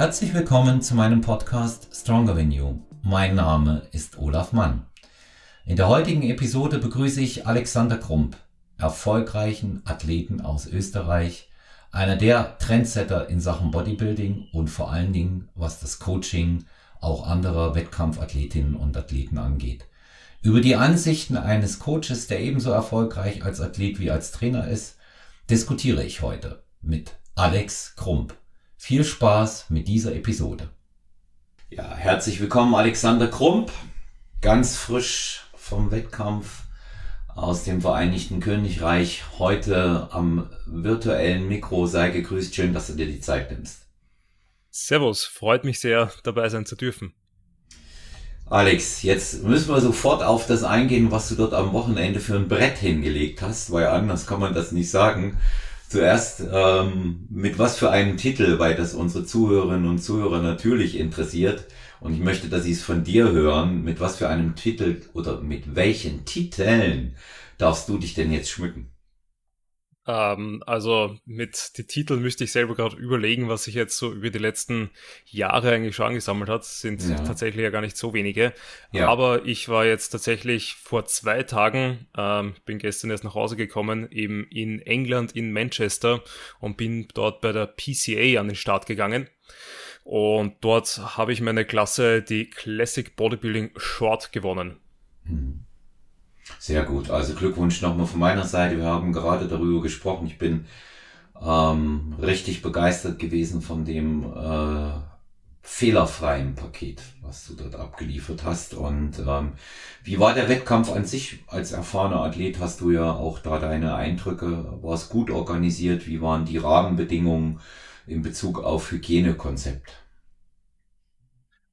Herzlich willkommen zu meinem Podcast Stronger Than You. Mein Name ist Olaf Mann. In der heutigen Episode begrüße ich Alexander Krump, erfolgreichen Athleten aus Österreich, einer der Trendsetter in Sachen Bodybuilding und vor allen Dingen, was das Coaching auch anderer Wettkampfathletinnen und Athleten angeht. Über die Ansichten eines Coaches, der ebenso erfolgreich als Athlet wie als Trainer ist, diskutiere ich heute mit Alex Krump. Viel Spaß mit dieser Episode. Ja, herzlich willkommen Alexander Krump, ganz frisch vom Wettkampf aus dem Vereinigten Königreich, heute am virtuellen Mikro. Sei gegrüßt, schön, dass du dir die Zeit nimmst. Servus, freut mich sehr, dabei sein zu dürfen. Alex, jetzt müssen wir sofort auf das eingehen, was du dort am Wochenende für ein Brett hingelegt hast, weil anders kann man das nicht sagen. Zuerst, ähm, mit was für einem Titel, weil das unsere Zuhörerinnen und Zuhörer natürlich interessiert. Und ich möchte, dass sie es von dir hören. Mit was für einem Titel oder mit welchen Titeln darfst du dich denn jetzt schmücken? Ähm, also mit die Titel müsste ich selber gerade überlegen, was sich jetzt so über die letzten Jahre eigentlich schon angesammelt hat. Sind ja. tatsächlich ja gar nicht so wenige. Ja. Aber ich war jetzt tatsächlich vor zwei Tagen, ähm, bin gestern erst nach Hause gekommen, eben in England, in Manchester und bin dort bei der PCA an den Start gegangen. Und dort habe ich meine Klasse, die Classic Bodybuilding Short, gewonnen. Hm. Sehr gut. Also Glückwunsch nochmal von meiner Seite. Wir haben gerade darüber gesprochen. Ich bin ähm, richtig begeistert gewesen von dem äh, fehlerfreien Paket, was du dort abgeliefert hast. Und ähm, wie war der Wettkampf an sich? Als erfahrener Athlet hast du ja auch da deine Eindrücke. War es gut organisiert? Wie waren die Rahmenbedingungen in Bezug auf Hygienekonzept?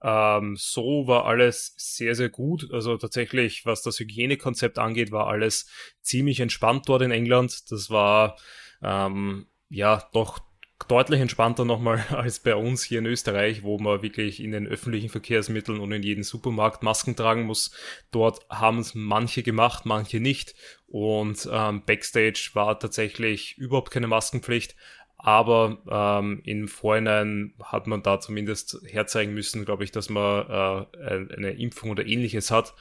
Ähm, so war alles sehr, sehr gut. Also tatsächlich, was das Hygienekonzept angeht, war alles ziemlich entspannt dort in England. Das war ähm, ja doch deutlich entspannter nochmal als bei uns hier in Österreich, wo man wirklich in den öffentlichen Verkehrsmitteln und in jedem Supermarkt Masken tragen muss. Dort haben es manche gemacht, manche nicht. Und ähm, Backstage war tatsächlich überhaupt keine Maskenpflicht. Aber ähm, im Vorhinein hat man da zumindest herzeigen müssen, glaube ich, dass man äh, eine Impfung oder ähnliches hat.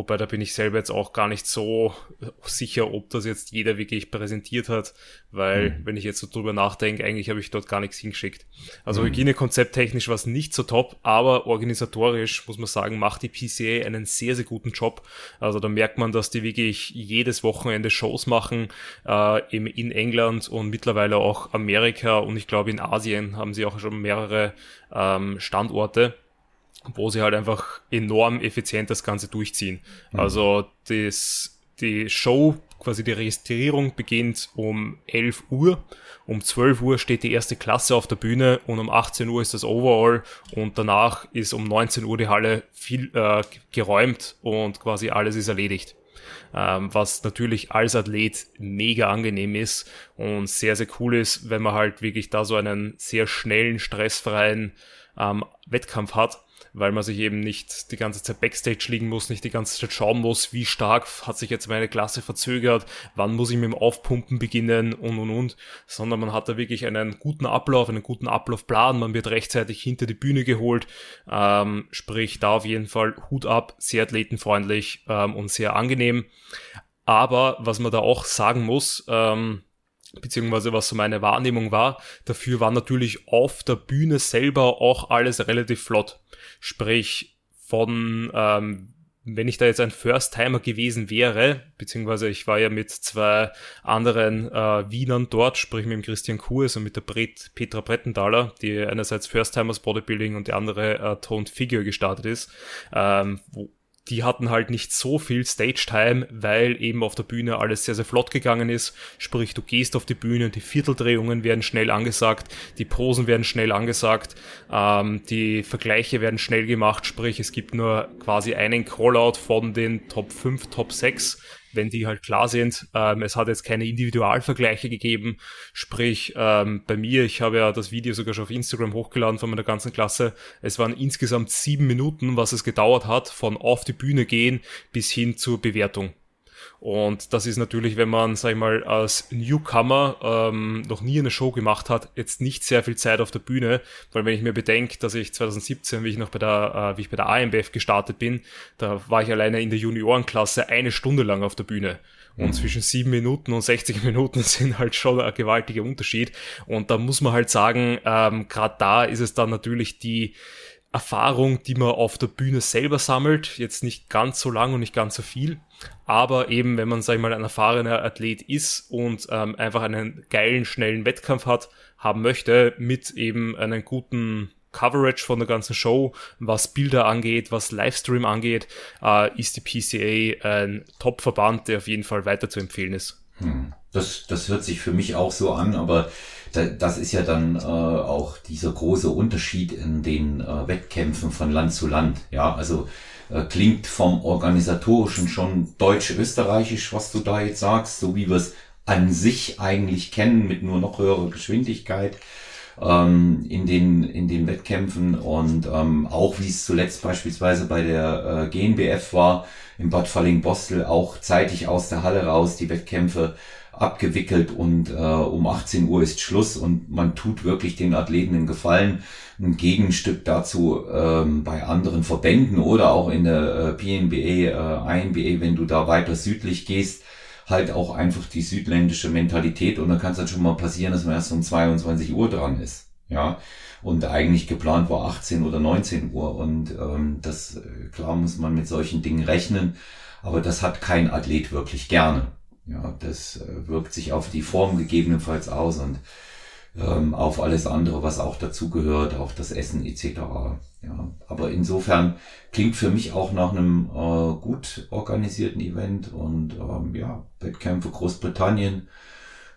Wobei da bin ich selber jetzt auch gar nicht so sicher, ob das jetzt jeder wirklich präsentiert hat, weil mhm. wenn ich jetzt so drüber nachdenke, eigentlich habe ich dort gar nichts hingeschickt. Also mhm. Hygienekonzept technisch war es nicht so top, aber organisatorisch muss man sagen, macht die PCA einen sehr, sehr guten Job. Also da merkt man, dass die wirklich jedes Wochenende Shows machen, äh, eben in England und mittlerweile auch Amerika und ich glaube in Asien haben sie auch schon mehrere ähm, Standorte wo sie halt einfach enorm effizient das Ganze durchziehen. Mhm. Also das, die Show, quasi die Registrierung beginnt um 11 Uhr. Um 12 Uhr steht die erste Klasse auf der Bühne und um 18 Uhr ist das Overall und danach ist um 19 Uhr die Halle viel äh, geräumt und quasi alles ist erledigt. Ähm, was natürlich als Athlet mega angenehm ist und sehr, sehr cool ist, wenn man halt wirklich da so einen sehr schnellen, stressfreien ähm, Wettkampf hat weil man sich eben nicht die ganze Zeit Backstage liegen muss, nicht die ganze Zeit schauen muss, wie stark hat sich jetzt meine Klasse verzögert, wann muss ich mit dem Aufpumpen beginnen und und und, sondern man hat da wirklich einen guten Ablauf, einen guten Ablaufplan, man wird rechtzeitig hinter die Bühne geholt, ähm, sprich da auf jeden Fall Hut ab, sehr athletenfreundlich ähm, und sehr angenehm. Aber was man da auch sagen muss, ähm, beziehungsweise was so meine Wahrnehmung war, dafür war natürlich auf der Bühne selber auch alles relativ flott. Sprich, von, ähm, wenn ich da jetzt ein First-Timer gewesen wäre, beziehungsweise ich war ja mit zwei anderen äh, Wienern dort, sprich mit dem Christian Kurs und mit der Bret, Petra Brettenthaler, die einerseits First-Timers Bodybuilding und die andere äh, Toned Figure gestartet ist, ähm, wo, die hatten halt nicht so viel Stage-Time, weil eben auf der Bühne alles sehr, sehr flott gegangen ist. Sprich, du gehst auf die Bühne, die Vierteldrehungen werden schnell angesagt, die Posen werden schnell angesagt, ähm, die Vergleiche werden schnell gemacht, sprich, es gibt nur quasi einen Callout von den Top 5, Top 6 wenn die halt klar sind. Ähm, es hat jetzt keine Individualvergleiche gegeben. Sprich, ähm, bei mir, ich habe ja das Video sogar schon auf Instagram hochgeladen von meiner ganzen Klasse. Es waren insgesamt sieben Minuten, was es gedauert hat, von auf die Bühne gehen bis hin zur Bewertung. Und das ist natürlich, wenn man, sag ich mal, als Newcomer ähm, noch nie eine Show gemacht hat, jetzt nicht sehr viel Zeit auf der Bühne, weil wenn ich mir bedenke, dass ich 2017, wie ich noch bei der, äh, wie ich bei der AMBF gestartet bin, da war ich alleine in der Juniorenklasse eine Stunde lang auf der Bühne. Und mhm. zwischen sieben Minuten und 60 Minuten sind halt schon ein gewaltiger Unterschied. Und da muss man halt sagen, ähm, gerade da ist es dann natürlich die Erfahrung, die man auf der Bühne selber sammelt, jetzt nicht ganz so lang und nicht ganz so viel, aber eben, wenn man, sag ich mal, ein erfahrener Athlet ist und ähm, einfach einen geilen, schnellen Wettkampf hat, haben möchte, mit eben einem guten Coverage von der ganzen Show, was Bilder angeht, was Livestream angeht, äh, ist die PCA ein Top-Verband, der auf jeden Fall weiter zu empfehlen ist. Hm. Das, das hört sich für mich auch so an, aber das ist ja dann äh, auch dieser große Unterschied in den äh, Wettkämpfen von Land zu Land. Ja, also äh, klingt vom organisatorischen schon deutsch-österreichisch, was du da jetzt sagst, so wie wir es an sich eigentlich kennen, mit nur noch höherer Geschwindigkeit ähm, in den in den Wettkämpfen und ähm, auch wie es zuletzt beispielsweise bei der äh, GNBF war in Bad Falling-Bostel auch zeitig aus der Halle raus die Wettkämpfe abgewickelt und äh, um 18 Uhr ist Schluss und man tut wirklich den Athleten einen Gefallen. Ein Gegenstück dazu ähm, bei anderen Verbänden oder auch in der äh, PNBA, äh, INBA, wenn du da weiter südlich gehst, halt auch einfach die südländische Mentalität und dann kann es halt schon mal passieren, dass man erst um 22 Uhr dran ist. Ja, und eigentlich geplant war 18 oder 19 Uhr und ähm, das, äh, klar muss man mit solchen Dingen rechnen, aber das hat kein Athlet wirklich gerne. Ja, das äh, wirkt sich auf die Form gegebenenfalls aus und ähm, auf alles andere, was auch dazugehört, auch das Essen etc. Ja, aber insofern klingt für mich auch nach einem äh, gut organisierten Event und ähm, ja, Wettkämpfe Großbritannien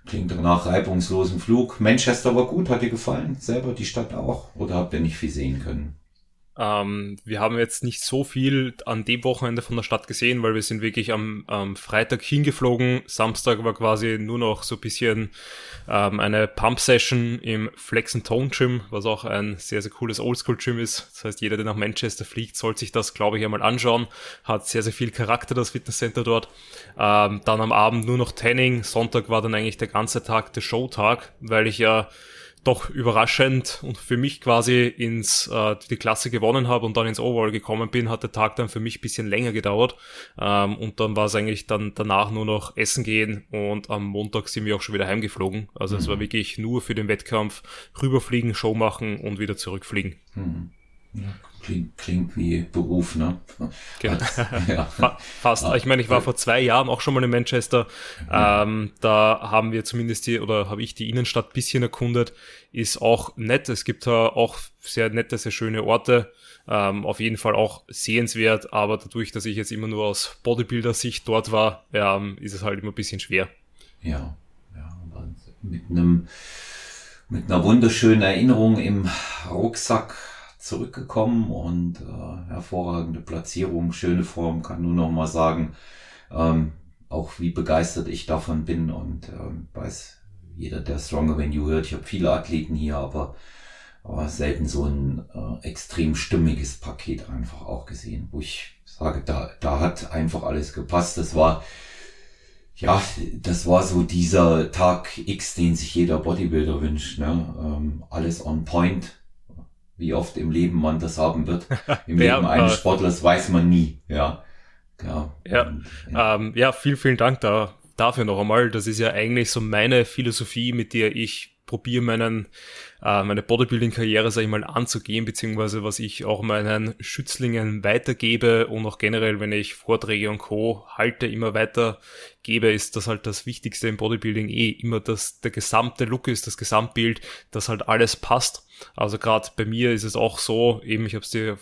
klingt nach reibungslosen Flug. Manchester war gut, hat dir gefallen? Selber die Stadt auch? Oder habt ihr nicht viel sehen können? Ähm, wir haben jetzt nicht so viel an dem Wochenende von der Stadt gesehen, weil wir sind wirklich am, am Freitag hingeflogen. Samstag war quasi nur noch so ein bisschen ähm, eine Pump-Session im Flex and Tone Gym, was auch ein sehr, sehr cooles Oldschool-Gym ist. Das heißt, jeder, der nach Manchester fliegt, soll sich das, glaube ich, einmal anschauen. Hat sehr, sehr viel Charakter, das Fitnesscenter dort. Ähm, dann am Abend nur noch Tanning. Sonntag war dann eigentlich der ganze Tag der Showtag, weil ich ja doch überraschend und für mich quasi ins äh, die Klasse gewonnen habe und dann ins Overall gekommen bin, hat der Tag dann für mich bisschen länger gedauert. Ähm, und dann war es eigentlich dann danach nur noch essen gehen und am Montag sind wir auch schon wieder heimgeflogen. Also mhm. es war wirklich nur für den Wettkampf rüberfliegen, Show machen und wieder zurückfliegen. Mhm. Ja. Klingt, klingt wie Beruf, ne? Genau. ja. Fast. Ich meine, ich war vor zwei Jahren auch schon mal in Manchester. Mhm. Ähm, da haben wir zumindest die, oder habe ich die Innenstadt bisschen erkundet. Ist auch nett. Es gibt da auch sehr nette, sehr schöne Orte. Ähm, auf jeden Fall auch sehenswert, aber dadurch, dass ich jetzt immer nur aus Bodybuilder-Sicht dort war, ähm, ist es halt immer ein bisschen schwer. Ja, ja, mit einem, mit einer wunderschönen Erinnerung im Rucksack zurückgekommen und äh, hervorragende Platzierung, schöne Form, kann nur noch mal sagen, ähm, auch wie begeistert ich davon bin und ähm, weiß jeder, der Stronger When You hört, ich habe viele Athleten hier, aber, aber selten so ein äh, extrem stimmiges Paket einfach auch gesehen, wo ich sage, da, da hat einfach alles gepasst. Das war ja, das war so dieser Tag X, den sich jeder Bodybuilder wünscht. Ne? Ähm, alles on point, wie oft im Leben man das haben wird. Im Leben eines Sportlers weiß man nie, ja. Ja, ja, und, ja. Ähm, ja vielen, vielen Dank da, dafür noch einmal. Das ist ja eigentlich so meine Philosophie, mit der ich probiere meinen, äh, meine Bodybuilding-Karriere, sag ich mal, anzugehen, beziehungsweise was ich auch meinen Schützlingen weitergebe und auch generell, wenn ich Vorträge und Co. halte, immer weitergebe, ist das halt das Wichtigste im Bodybuilding eh immer, dass der gesamte Look ist, das Gesamtbild, dass halt alles passt. Also gerade bei mir ist es auch so, eben, ich habe es dir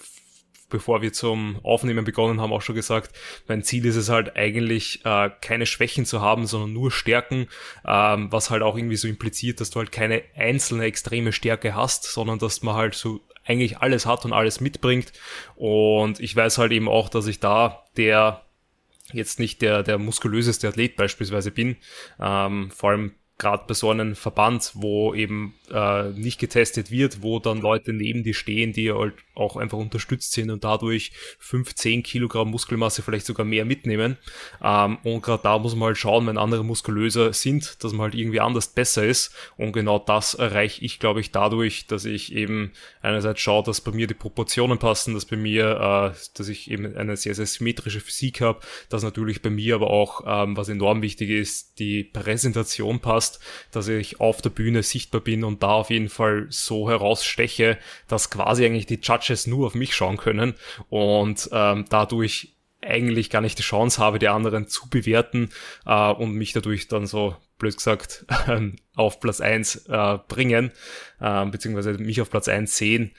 bevor wir zum Aufnehmen begonnen haben, auch schon gesagt, mein Ziel ist es halt eigentlich, äh, keine Schwächen zu haben, sondern nur Stärken, ähm, was halt auch irgendwie so impliziert, dass du halt keine einzelne extreme Stärke hast, sondern dass man halt so eigentlich alles hat und alles mitbringt. Und ich weiß halt eben auch, dass ich da der jetzt nicht der, der muskulöseste Athlet beispielsweise bin. Ähm, vor allem gerade bei so einem Verband, wo eben äh, nicht getestet wird, wo dann Leute neben dir stehen, die halt auch einfach unterstützt sind und dadurch 5, 10 Kilogramm Muskelmasse vielleicht sogar mehr mitnehmen. Ähm, und gerade da muss man halt schauen, wenn andere muskulöser sind, dass man halt irgendwie anders besser ist. Und genau das erreiche ich, glaube ich, dadurch, dass ich eben einerseits schaue, dass bei mir die Proportionen passen, dass bei mir, äh, dass ich eben eine sehr, sehr symmetrische Physik habe, dass natürlich bei mir aber auch, ähm, was enorm wichtig ist, die Präsentation passt, dass ich auf der Bühne sichtbar bin und da auf jeden Fall so heraussteche, dass quasi eigentlich die Judges nur auf mich schauen können und ähm, dadurch eigentlich gar nicht die Chance habe, die anderen zu bewerten äh, und mich dadurch dann so blöd gesagt auf Platz eins äh, bringen, äh, beziehungsweise mich auf Platz eins sehen.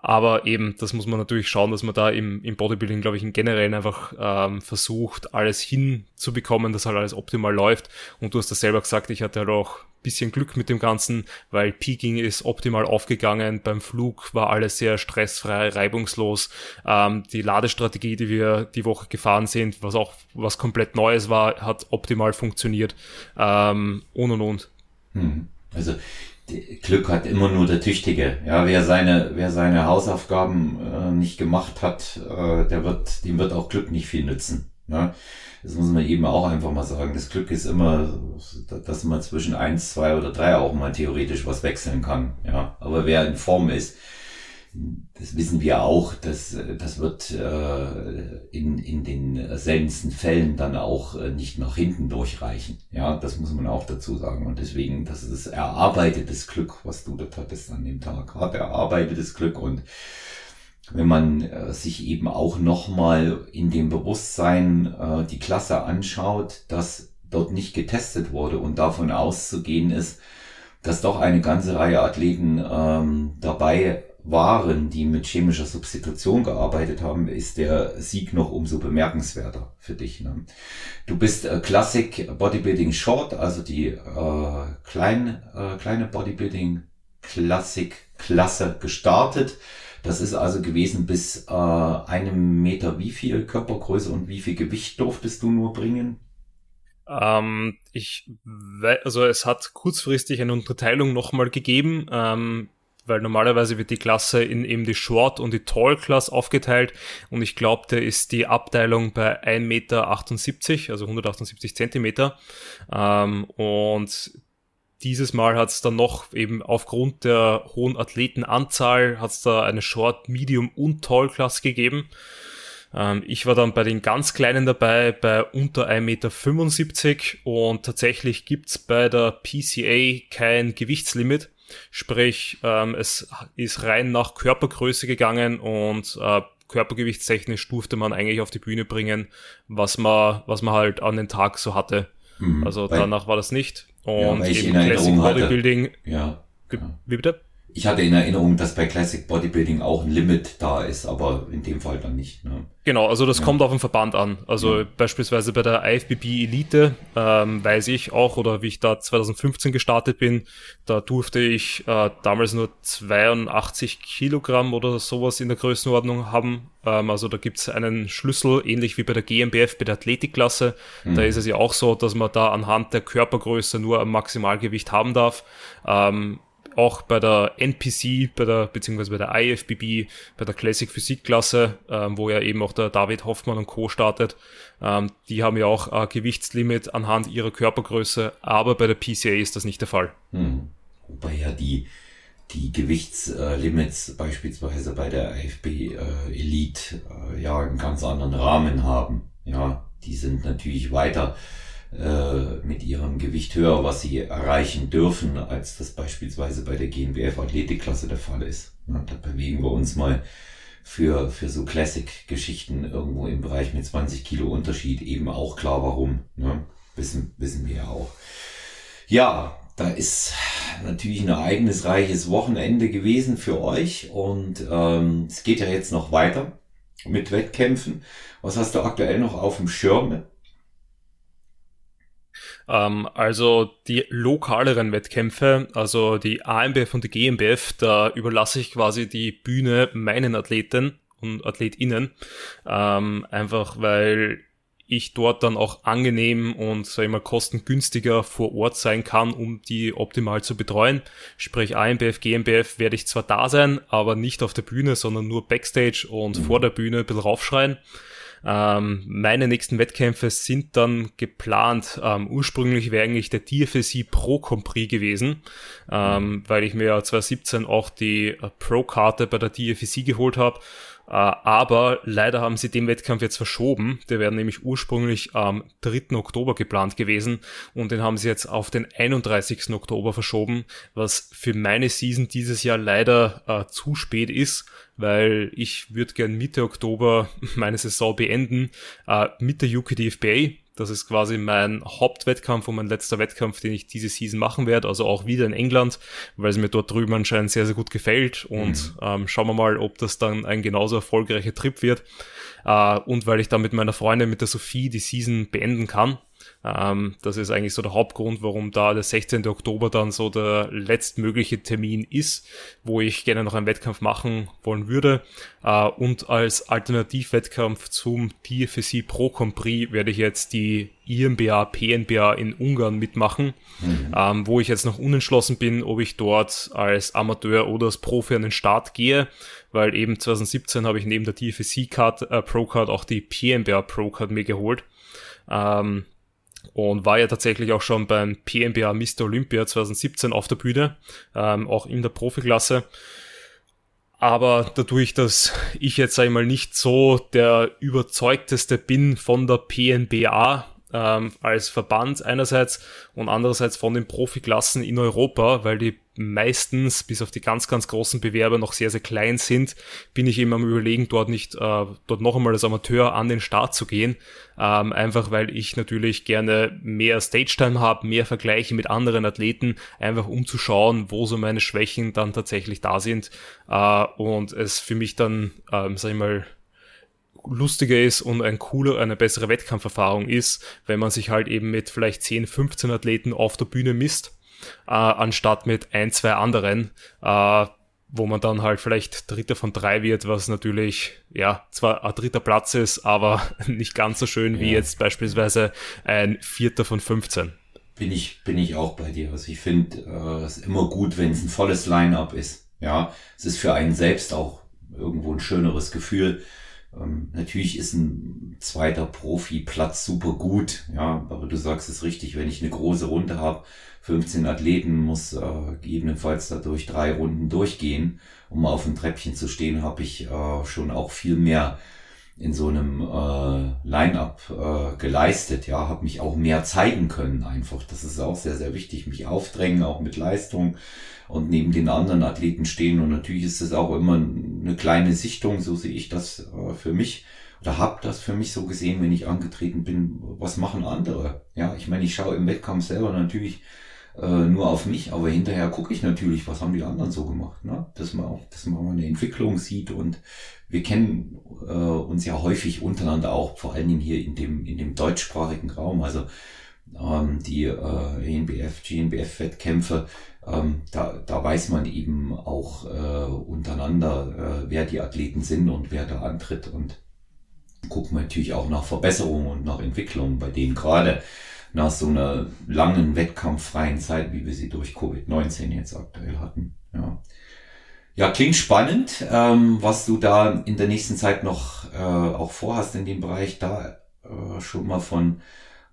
Aber eben, das muss man natürlich schauen, dass man da im, im Bodybuilding, glaube ich, in generell einfach ähm, versucht, alles hinzubekommen, dass halt alles optimal läuft. Und du hast das selber gesagt, ich hatte halt auch bisschen Glück mit dem Ganzen, weil Peking ist optimal aufgegangen. Beim Flug war alles sehr stressfrei, reibungslos. Ähm, die Ladestrategie, die wir die Woche gefahren sind, was auch was komplett Neues war, hat optimal funktioniert. Ähm, und und und. Hm. Also Glück hat immer nur der Tüchtige. Ja, wer seine, wer seine Hausaufgaben äh, nicht gemacht hat, äh, der wird, dem wird auch Glück nicht viel nützen. Ne? Das muss man eben auch einfach mal sagen. Das Glück ist immer, dass man zwischen eins, zwei oder drei auch mal theoretisch was wechseln kann. Ja, aber wer in Form ist, das wissen wir auch, dass das wird äh, in, in den seltensten Fällen dann auch äh, nicht nach hinten durchreichen. Ja, das muss man auch dazu sagen. Und deswegen, das ist erarbeitetes Glück, was du dort hattest an dem Tag. Hart erarbeitetes Glück und wenn man äh, sich eben auch nochmal in dem Bewusstsein äh, die Klasse anschaut, dass dort nicht getestet wurde und davon auszugehen ist, dass doch eine ganze Reihe Athleten ähm, dabei waren, die mit chemischer Substitution gearbeitet haben, ist der Sieg noch umso bemerkenswerter für dich. Ne? Du bist äh, Classic Bodybuilding Short, also die äh, klein, äh, kleine Bodybuilding Classic Klasse gestartet das ist also gewesen bis äh, einem Meter wie viel Körpergröße und wie viel Gewicht durftest du nur bringen? Ähm, ich, also es hat kurzfristig eine Unterteilung nochmal gegeben, ähm, weil normalerweise wird die Klasse in eben die Short und die Tall Class aufgeteilt und ich glaube, da ist die Abteilung bei 1,78 Meter, also 178 Zentimeter ähm, und dieses Mal hat es dann noch eben aufgrund der hohen Athletenanzahl hat es da eine Short, Medium und Tall Class gegeben. Ähm, ich war dann bei den ganz Kleinen dabei, bei unter 1,75 Meter und tatsächlich gibt's bei der PCA kein Gewichtslimit. Sprich, ähm, es ist rein nach Körpergröße gegangen und äh, körpergewichtstechnisch durfte man eigentlich auf die Bühne bringen, was man, was man halt an den Tag so hatte. Mhm, also danach war das nicht. Und ja, eben Classic Bodybuilding. Hatte. Ja. Wie bitte? Ich hatte in Erinnerung, dass bei Classic Bodybuilding auch ein Limit da ist, aber in dem Fall dann nicht. Ne? Genau, also das ja. kommt auf den Verband an. Also ja. beispielsweise bei der IFBB Elite ähm, weiß ich auch, oder wie ich da 2015 gestartet bin, da durfte ich äh, damals nur 82 Kilogramm oder sowas in der Größenordnung haben. Ähm, also da gibt's einen Schlüssel, ähnlich wie bei der GmbF, bei der Athletikklasse. Mhm. Da ist es ja auch so, dass man da anhand der Körpergröße nur ein Maximalgewicht haben darf. Ähm, auch bei der NPC, bei der, beziehungsweise bei der IFBB, bei der Classic Physikklasse, ähm, wo ja eben auch der David Hoffmann und Co. startet, ähm, die haben ja auch ein Gewichtslimit anhand ihrer Körpergröße, aber bei der PCA ist das nicht der Fall. Hm. Wobei ja die, die Gewichtslimits beispielsweise bei der IFB äh, Elite äh, ja einen ganz anderen Rahmen haben. Ja, die sind natürlich weiter äh, mit ihrem Gewicht höher, was sie erreichen dürfen, als das beispielsweise bei der GNBF Athletikklasse der Fall ist. Da bewegen wir uns mal für, für so Classic-Geschichten irgendwo im Bereich mit 20 Kilo Unterschied eben auch klar, warum. Ne? Wissen, wissen wir ja auch. Ja, da ist natürlich ein ereignisreiches Wochenende gewesen für euch und ähm, es geht ja jetzt noch weiter mit Wettkämpfen. Was hast du aktuell noch auf dem Schirm? Ähm, also die lokaleren Wettkämpfe, also die AMBF und die GmbF, da überlasse ich quasi die Bühne meinen Athleten und AthletInnen. Ähm, einfach weil ich dort dann auch angenehm und sag ich mal kostengünstiger vor Ort sein kann, um die optimal zu betreuen. Sprich AMBF, GmbF werde ich zwar da sein, aber nicht auf der Bühne, sondern nur Backstage und mhm. vor der Bühne ein bisschen raufschreien. Ähm, meine nächsten Wettkämpfe sind dann geplant. Ähm, ursprünglich wäre eigentlich der DFSC Pro Compris gewesen, ähm, weil ich mir ja 2017 auch die äh, Pro-Karte bei der DFSC geholt habe aber leider haben sie den Wettkampf jetzt verschoben. Der wäre nämlich ursprünglich am 3. Oktober geplant gewesen und den haben sie jetzt auf den 31. Oktober verschoben, was für meine Season dieses Jahr leider äh, zu spät ist, weil ich würde gern Mitte Oktober meine Saison beenden äh, mit der UKDFBA. Das ist quasi mein Hauptwettkampf und mein letzter Wettkampf, den ich diese Season machen werde. Also auch wieder in England, weil es mir dort drüben anscheinend sehr, sehr gut gefällt. Und mhm. ähm, schauen wir mal, ob das dann ein genauso erfolgreicher Trip wird. Äh, und weil ich dann mit meiner Freundin, mit der Sophie, die Season beenden kann. Ähm, das ist eigentlich so der Hauptgrund, warum da der 16. Oktober dann so der letztmögliche Termin ist, wo ich gerne noch einen Wettkampf machen wollen würde. Äh, und als Alternativwettkampf zum TFSC Pro Compris werde ich jetzt die IMBA, PNBA in Ungarn mitmachen, mhm. ähm, wo ich jetzt noch unentschlossen bin, ob ich dort als Amateur oder als Profi an den Start gehe, weil eben 2017 habe ich neben der TFSC Card, äh, Pro Card auch die PNBA Pro Card mir geholt. Ähm, und war ja tatsächlich auch schon beim PNBA Mr. Olympia 2017 auf der Bühne, ähm, auch in der Profiklasse. Aber dadurch, dass ich jetzt einmal nicht so der überzeugteste bin von der PNBA, ähm, als Verband einerseits und andererseits von den Profiklassen in Europa, weil die meistens, bis auf die ganz, ganz großen Bewerber, noch sehr, sehr klein sind, bin ich immer am überlegen, dort nicht, äh, dort noch einmal als Amateur an den Start zu gehen. Ähm, einfach weil ich natürlich gerne mehr Stage-Time habe, mehr Vergleiche mit anderen Athleten, einfach um zu schauen, wo so meine Schwächen dann tatsächlich da sind. Äh, und es für mich dann, ähm, sag ich mal, lustiger ist und ein cooler, eine bessere Wettkampferfahrung ist, wenn man sich halt eben mit vielleicht 10, 15 Athleten auf der Bühne misst, äh, anstatt mit ein, zwei anderen, äh, wo man dann halt vielleicht Dritter von drei wird, was natürlich, ja, zwar ein dritter Platz ist, aber nicht ganz so schön ja. wie jetzt beispielsweise ein Vierter von 15. Bin ich, bin ich auch bei dir. Also ich finde äh, es immer gut, wenn es ein volles Line-up ist. Ja, es ist für einen selbst auch irgendwo ein schöneres Gefühl, ähm, natürlich ist ein zweiter Profi-Platz super gut, ja, aber du sagst es richtig, wenn ich eine große Runde habe, 15 Athleten, muss äh, gegebenenfalls dadurch drei Runden durchgehen, um auf dem Treppchen zu stehen, habe ich äh, schon auch viel mehr in so einem äh, Line-up äh, geleistet, ja, habe mich auch mehr zeigen können einfach. Das ist auch sehr, sehr wichtig, mich aufdrängen, auch mit Leistung und neben den anderen Athleten stehen. Und natürlich ist es auch immer eine kleine Sichtung, so sehe ich das äh, für mich oder habe das für mich so gesehen, wenn ich angetreten bin, was machen andere? Ja, ich meine, ich schaue im Wettkampf selber natürlich äh, nur auf mich, aber hinterher gucke ich natürlich, was haben die anderen so gemacht, ne? dass man auch, dass man mal eine Entwicklung sieht und wir kennen äh, uns ja häufig untereinander auch, vor allen Dingen hier in dem in dem deutschsprachigen Raum, also ähm, die äh, ENBF, GNBF-Wettkämpfe, ähm, da, da weiß man eben auch äh, untereinander, äh, wer die Athleten sind und wer da antritt und gucken natürlich auch nach Verbesserungen und nach Entwicklungen bei denen gerade nach so einer langen wettkampffreien Zeit, wie wir sie durch Covid-19 jetzt aktuell hatten. Ja. Ja, klingt spannend, ähm, was du da in der nächsten Zeit noch äh, auch vorhast in dem Bereich. Da äh, schon mal von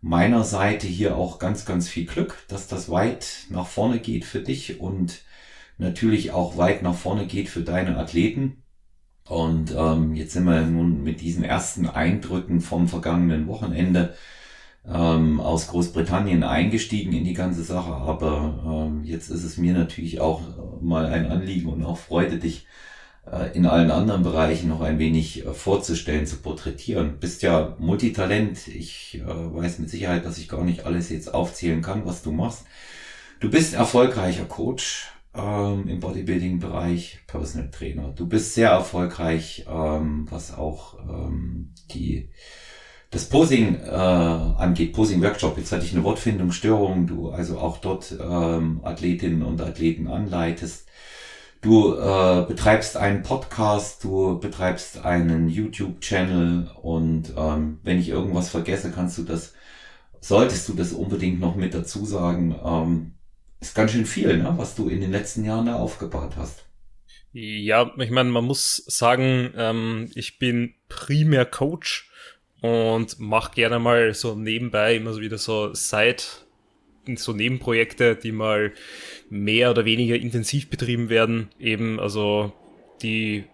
meiner Seite hier auch ganz, ganz viel Glück, dass das weit nach vorne geht für dich und natürlich auch weit nach vorne geht für deine Athleten. Und ähm, jetzt sind wir nun mit diesen ersten Eindrücken vom vergangenen Wochenende ähm, aus Großbritannien eingestiegen in die ganze Sache. Aber ähm, jetzt ist es mir natürlich auch mal ein Anliegen und auch Freude, dich äh, in allen anderen Bereichen noch ein wenig äh, vorzustellen, zu porträtieren. Bist ja Multitalent. Ich äh, weiß mit Sicherheit, dass ich gar nicht alles jetzt aufzählen kann, was du machst. Du bist erfolgreicher Coach ähm, im Bodybuilding-Bereich, Personal Trainer. Du bist sehr erfolgreich, ähm, was auch ähm, die das Posing äh, angeht, Posing-Workshop. Jetzt hatte ich eine Wortfindungsstörung, du also auch dort ähm, Athletinnen und Athleten anleitest Du äh, betreibst einen Podcast, du betreibst einen YouTube-Channel und ähm, wenn ich irgendwas vergesse, kannst du das, solltest du das unbedingt noch mit dazu sagen. Ähm, ist ganz schön viel, ne, was du in den letzten Jahren da aufgebaut hast. Ja, ich meine, man muss sagen, ähm, ich bin primär Coach und mache gerne mal so nebenbei immer so wieder so Side, so Nebenprojekte, die mal mehr oder weniger intensiv betrieben werden, eben also die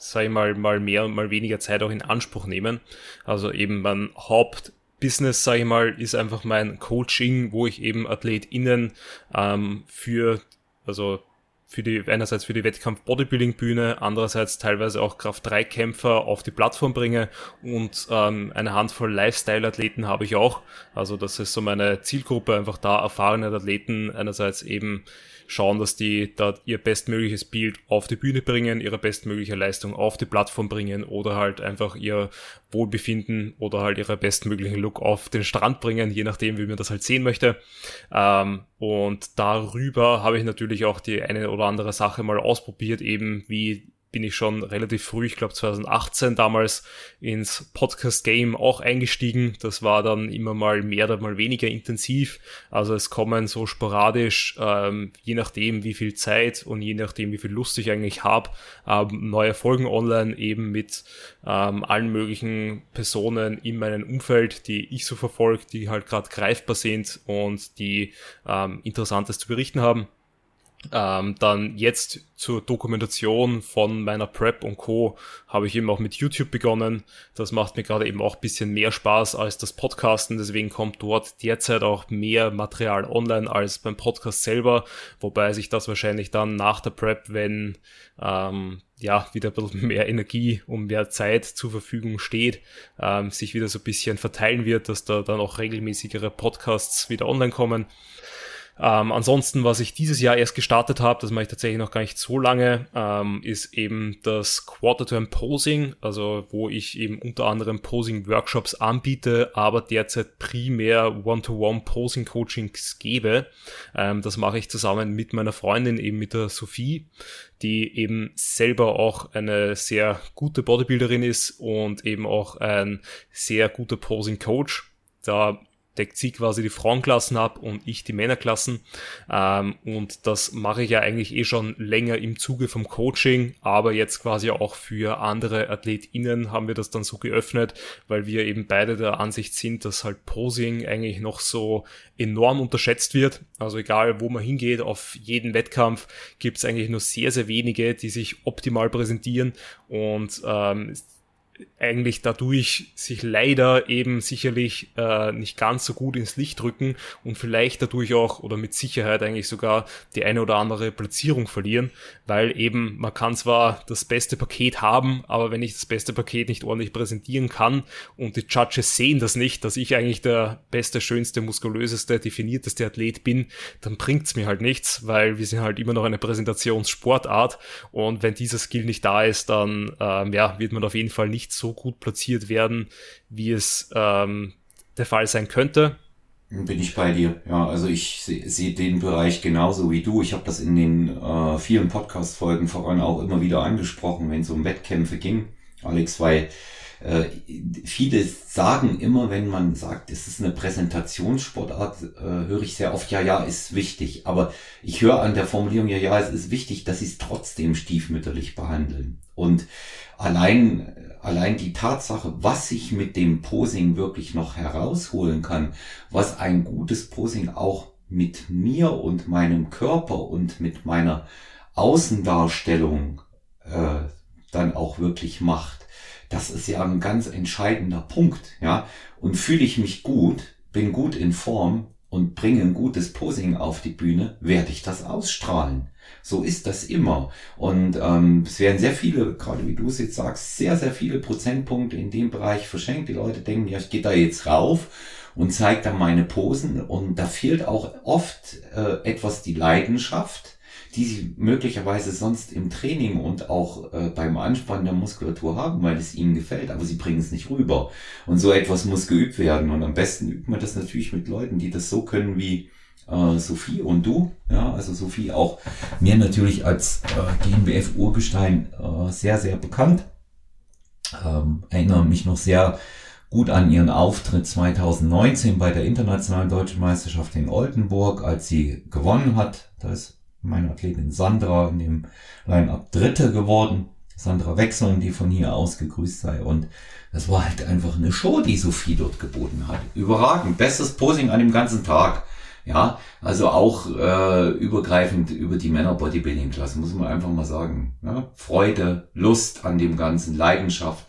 sag ich mal, mal mehr und mal weniger Zeit auch in Anspruch nehmen. Also eben mein Hauptbusiness, sage ich mal, ist einfach mein Coaching, wo ich eben AthletInnen ähm, für, also für die, einerseits für die Wettkampf Bodybuilding Bühne, andererseits teilweise auch Kraft 3 Kämpfer auf die Plattform bringe und ähm, eine Handvoll Lifestyle Athleten habe ich auch. Also das ist so meine Zielgruppe, einfach da erfahrene Athleten einerseits eben schauen, dass die da ihr bestmögliches Bild auf die Bühne bringen, ihre bestmögliche Leistung auf die Plattform bringen oder halt einfach ihr Wohlbefinden oder halt ihre bestmöglichen Look auf den Strand bringen, je nachdem, wie man das halt sehen möchte. Ähm, und darüber habe ich natürlich auch die eine oder andere Sache mal ausprobiert, eben wie bin ich schon relativ früh, ich glaube 2018 damals, ins Podcast-Game auch eingestiegen. Das war dann immer mal mehr oder mal weniger intensiv. Also es kommen so sporadisch, ähm, je nachdem wie viel Zeit und je nachdem wie viel Lust ich eigentlich habe, ähm, neue Folgen online eben mit ähm, allen möglichen Personen in meinem Umfeld, die ich so verfolge, die halt gerade greifbar sind und die ähm, Interessantes zu berichten haben. Ähm, dann jetzt zur Dokumentation von meiner Prep und Co. habe ich eben auch mit YouTube begonnen. Das macht mir gerade eben auch bisschen mehr Spaß als das Podcasten. Deswegen kommt dort derzeit auch mehr Material online als beim Podcast selber. Wobei sich das wahrscheinlich dann nach der Prep, wenn ähm, ja wieder ein bisschen mehr Energie und mehr Zeit zur Verfügung steht, ähm, sich wieder so ein bisschen verteilen wird, dass da dann auch regelmäßigere Podcasts wieder online kommen. Ähm, ansonsten, was ich dieses Jahr erst gestartet habe, das mache ich tatsächlich noch gar nicht so lange, ähm, ist eben das Quarter-Term Posing, also wo ich eben unter anderem Posing-Workshops anbiete, aber derzeit primär One-to-One-Posing-Coachings gebe. Ähm, das mache ich zusammen mit meiner Freundin, eben mit der Sophie, die eben selber auch eine sehr gute Bodybuilderin ist und eben auch ein sehr guter Posing-Coach. Da deckt sie quasi die Frauenklassen ab und ich die Männerklassen. Ähm, und das mache ich ja eigentlich eh schon länger im Zuge vom Coaching, aber jetzt quasi auch für andere AthletInnen haben wir das dann so geöffnet, weil wir eben beide der Ansicht sind, dass halt Posing eigentlich noch so enorm unterschätzt wird. Also egal, wo man hingeht, auf jeden Wettkampf gibt es eigentlich nur sehr, sehr wenige, die sich optimal präsentieren und ähm, eigentlich dadurch sich leider eben sicherlich äh, nicht ganz so gut ins Licht drücken und vielleicht dadurch auch oder mit Sicherheit eigentlich sogar die eine oder andere Platzierung verlieren, weil eben man kann zwar das beste Paket haben, aber wenn ich das beste Paket nicht ordentlich präsentieren kann und die Judges sehen das nicht, dass ich eigentlich der beste, schönste, muskulöseste, definierteste Athlet bin, dann bringt's mir halt nichts, weil wir sind halt immer noch eine Präsentationssportart und wenn dieser Skill nicht da ist, dann ähm, ja, wird man auf jeden Fall nicht nicht so gut platziert werden, wie es ähm, der Fall sein könnte. Bin ich bei dir. Ja, also ich sehe seh den Bereich genauso wie du. Ich habe das in den äh, vielen Podcast-Folgen voran auch immer wieder angesprochen, wenn es um Wettkämpfe ging, Alex, weil äh, viele sagen immer, wenn man sagt, es ist eine Präsentationssportart, äh, höre ich sehr oft, ja, ja, ist wichtig. Aber ich höre an der Formulierung, ja, ja, es ist wichtig, dass sie es trotzdem stiefmütterlich behandeln. Und allein allein die Tatsache, was ich mit dem Posing wirklich noch herausholen kann, was ein gutes Posing auch mit mir und meinem Körper und mit meiner Außendarstellung äh, dann auch wirklich macht, das ist ja ein ganz entscheidender Punkt, ja. Und fühle ich mich gut, bin gut in Form und bringe ein gutes Posing auf die Bühne, werde ich das ausstrahlen. So ist das immer. Und ähm, es werden sehr viele, gerade wie du es jetzt sagst, sehr, sehr viele Prozentpunkte in dem Bereich verschenkt. Die Leute denken, ja, ich gehe da jetzt rauf und zeige dann meine Posen. Und da fehlt auch oft äh, etwas die Leidenschaft, die sie möglicherweise sonst im Training und auch äh, beim Anspannen der Muskulatur haben, weil es ihnen gefällt, aber sie bringen es nicht rüber. Und so etwas muss geübt werden. Und am besten übt man das natürlich mit Leuten, die das so können wie äh, Sophie und du. Ja, also Sophie auch mir natürlich als äh, GNBF-Urgestein äh, sehr, sehr bekannt. Ähm, erinnere mich noch sehr gut an ihren Auftritt 2019 bei der Internationalen Deutschen Meisterschaft in Oldenburg, als sie gewonnen hat. Da ist meine Athletin Sandra in dem Line-Up Dritte geworden. Sandra Wechseln, die von hier aus gegrüßt sei. Und das war halt einfach eine Show, die Sophie dort geboten hat. Überragend. Bestes Posing an dem ganzen Tag. Ja, also auch äh, übergreifend über die Männer-Bodybuilding-Klasse, muss man einfach mal sagen. Ja? Freude, Lust an dem Ganzen, Leidenschaft.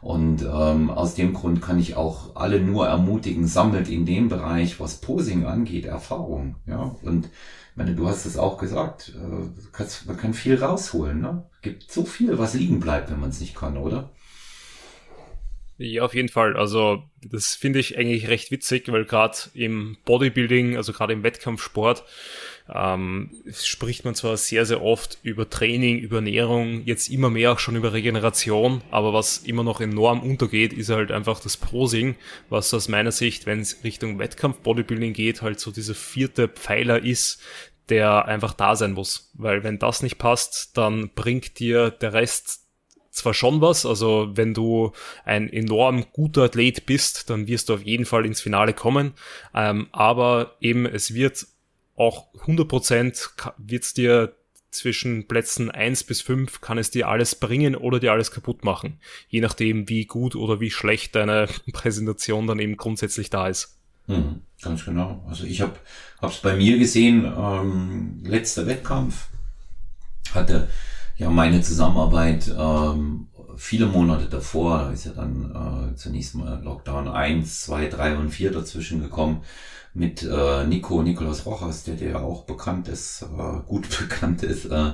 Und ähm, aus dem Grund kann ich auch alle nur ermutigen, sammelt in dem Bereich, was Posing angeht, Erfahrung. Ja, und ich meine, du hast es auch gesagt, äh, man kann viel rausholen. Ne? Gibt so viel, was liegen bleibt, wenn man es nicht kann, oder? Ja, auf jeden Fall. Also das finde ich eigentlich recht witzig, weil gerade im Bodybuilding, also gerade im Wettkampfsport, ähm, spricht man zwar sehr, sehr oft über Training, über Ernährung, jetzt immer mehr auch schon über Regeneration, aber was immer noch enorm untergeht, ist halt einfach das Posing, was aus meiner Sicht, wenn es Richtung Wettkampf-Bodybuilding geht, halt so dieser vierte Pfeiler ist, der einfach da sein muss. Weil wenn das nicht passt, dann bringt dir der Rest zwar schon was, also wenn du ein enorm guter Athlet bist, dann wirst du auf jeden Fall ins Finale kommen, ähm, aber eben es wird auch 100% wird es dir zwischen Plätzen 1 bis 5 kann es dir alles bringen oder dir alles kaputt machen, je nachdem wie gut oder wie schlecht deine Präsentation dann eben grundsätzlich da ist. Hm, ganz genau. Also ich habe es bei mir gesehen, ähm, letzter Wettkampf hatte ja, meine Zusammenarbeit ähm, viele Monate davor, da ist ja dann äh, zunächst mal Lockdown 1, 2, 3 und 4 dazwischen gekommen mit äh, Nico, Nicolas Rojas, der dir ja auch bekannt ist, äh, gut bekannt ist, äh,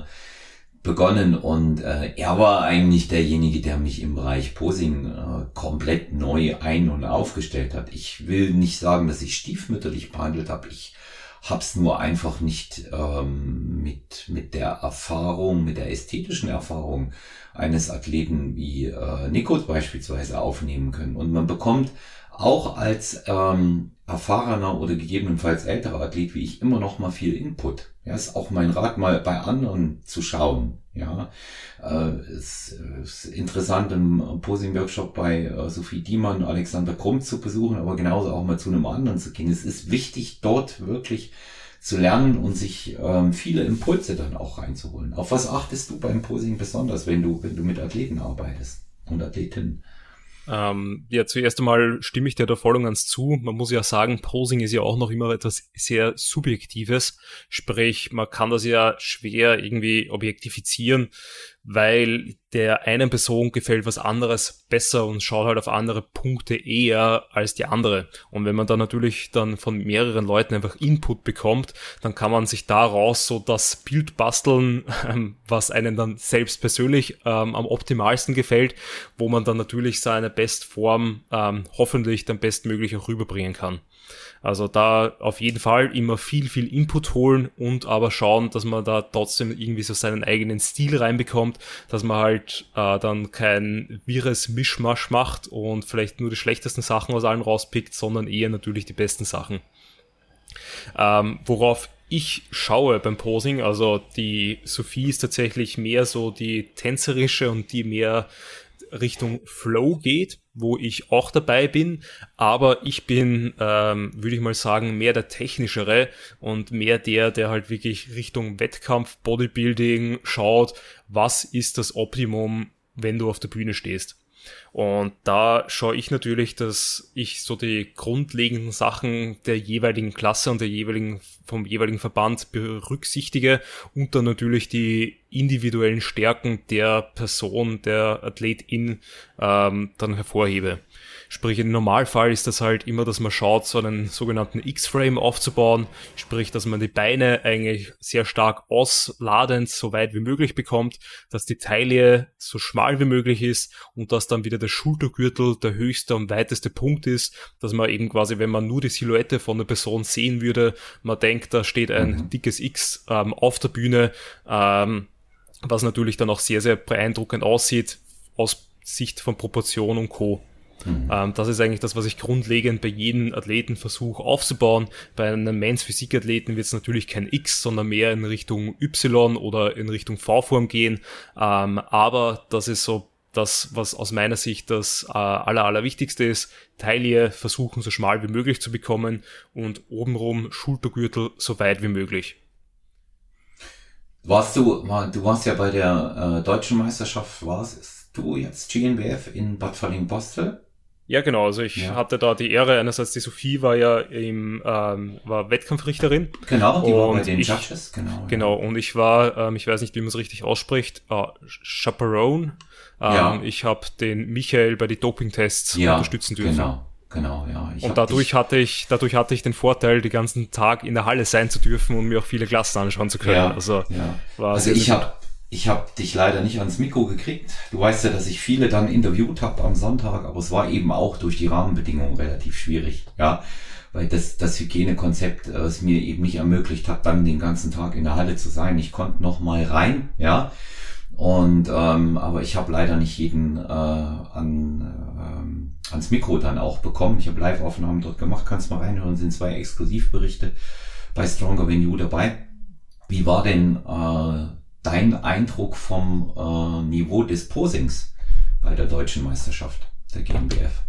begonnen und äh, er war eigentlich derjenige, der mich im Bereich Posing äh, komplett neu ein- und aufgestellt hat. Ich will nicht sagen, dass ich stiefmütterlich behandelt habe. Ich hab's nur einfach nicht ähm, mit, mit der Erfahrung, mit der ästhetischen Erfahrung eines Athleten wie äh, Nikos beispielsweise aufnehmen können. Und man bekommt auch als ähm, erfahrener oder gegebenenfalls älterer Athlet wie ich immer noch mal viel Input. Ja, ist auch mein Rat, mal bei anderen zu schauen. Ja, äh, es ist interessant im Posing-Workshop bei äh, Sophie Diemann, Alexander Krumm zu besuchen, aber genauso auch mal zu einem anderen zu gehen. Es ist wichtig, dort wirklich zu lernen und sich ähm, viele Impulse dann auch reinzuholen. Auf was achtest du beim Posing besonders, wenn du, wenn du mit Athleten arbeitest und Athletinnen? Ähm, ja, zuerst einmal stimme ich dir da voll und ganz zu. Man muss ja sagen, Posing ist ja auch noch immer etwas sehr Subjektives. Sprich, man kann das ja schwer irgendwie objektifizieren weil der einen Person gefällt was anderes besser und schaut halt auf andere Punkte eher als die andere. Und wenn man dann natürlich dann von mehreren Leuten einfach Input bekommt, dann kann man sich daraus so das Bild basteln, ähm, was einen dann selbst persönlich ähm, am optimalsten gefällt, wo man dann natürlich seine Bestform ähm, hoffentlich dann bestmöglich auch rüberbringen kann. Also da auf jeden Fall immer viel, viel Input holen und aber schauen, dass man da trotzdem irgendwie so seinen eigenen Stil reinbekommt, dass man halt äh, dann kein wirres Mischmasch macht und vielleicht nur die schlechtesten Sachen aus allem rauspickt, sondern eher natürlich die besten Sachen. Ähm, worauf ich schaue beim Posing, also die Sophie ist tatsächlich mehr so die tänzerische und die mehr Richtung Flow geht, wo ich auch dabei bin, aber ich bin, ähm, würde ich mal sagen, mehr der technischere und mehr der, der halt wirklich Richtung Wettkampf, Bodybuilding schaut, was ist das Optimum, wenn du auf der Bühne stehst. Und da schaue ich natürlich, dass ich so die grundlegenden Sachen der jeweiligen Klasse und der jeweiligen, vom jeweiligen Verband berücksichtige und dann natürlich die individuellen Stärken der Person, der Athletin ähm, dann hervorhebe. Sprich, im Normalfall ist das halt immer, dass man schaut, so einen sogenannten X-Frame aufzubauen. Sprich, dass man die Beine eigentlich sehr stark ausladend, so weit wie möglich bekommt, dass die Taille so schmal wie möglich ist und dass dann wieder der Schultergürtel der höchste und weiteste Punkt ist, dass man eben quasi, wenn man nur die Silhouette von der Person sehen würde, man denkt, da steht ein mhm. dickes X ähm, auf der Bühne, ähm, was natürlich dann auch sehr, sehr beeindruckend aussieht aus Sicht von Proportion und Co. Mhm. Ähm, das ist eigentlich das, was ich grundlegend bei jedem Athleten versuche aufzubauen. Bei einem Men's Physik-Athleten wird es natürlich kein X, sondern mehr in Richtung Y oder in Richtung V-Form gehen. Ähm, aber das ist so das, was aus meiner Sicht das äh, aller, allerwichtigste ist. Taille versuchen so schmal wie möglich zu bekommen und obenrum Schultergürtel so weit wie möglich. Warst du, du warst ja bei der äh, deutschen Meisterschaft, warst du jetzt GNBF in Bad Falling-Bostel? Ja, genau. Also ich ja. hatte da die Ehre, einerseits die Sophie war ja im, ähm, war Wettkampfrichterin. Genau, die war bei den ich, Judges, genau. Genau, ja. und ich war, ähm, ich weiß nicht, wie man es richtig ausspricht, äh, Chaperone. Ähm, ja. Ich habe den Michael bei den Dopingtests ja, unterstützen dürfen. Genau. Genau, ja. Und dadurch hatte ich, dadurch hatte ich den Vorteil, den ganzen Tag in der Halle sein zu dürfen und mir auch viele Klassen anschauen zu können. Also, ja. War also ich habe ich habe dich leider nicht ans Mikro gekriegt. Du weißt ja, dass ich viele dann interviewt habe am Sonntag, aber es war eben auch durch die Rahmenbedingungen relativ schwierig, ja, weil das das Hygienekonzept äh, es mir eben nicht ermöglicht hat, dann den ganzen Tag in der Halle zu sein. Ich konnte noch mal rein, ja, und ähm, aber ich habe leider nicht jeden äh, an, ähm, ans Mikro dann auch bekommen. Ich habe Live-Aufnahmen dort gemacht, kannst mal reinhören, sind zwei Exklusivberichte bei Stronger You dabei. Wie war denn äh, dein Eindruck vom äh, Niveau des Posings bei der deutschen Meisterschaft der GmbF?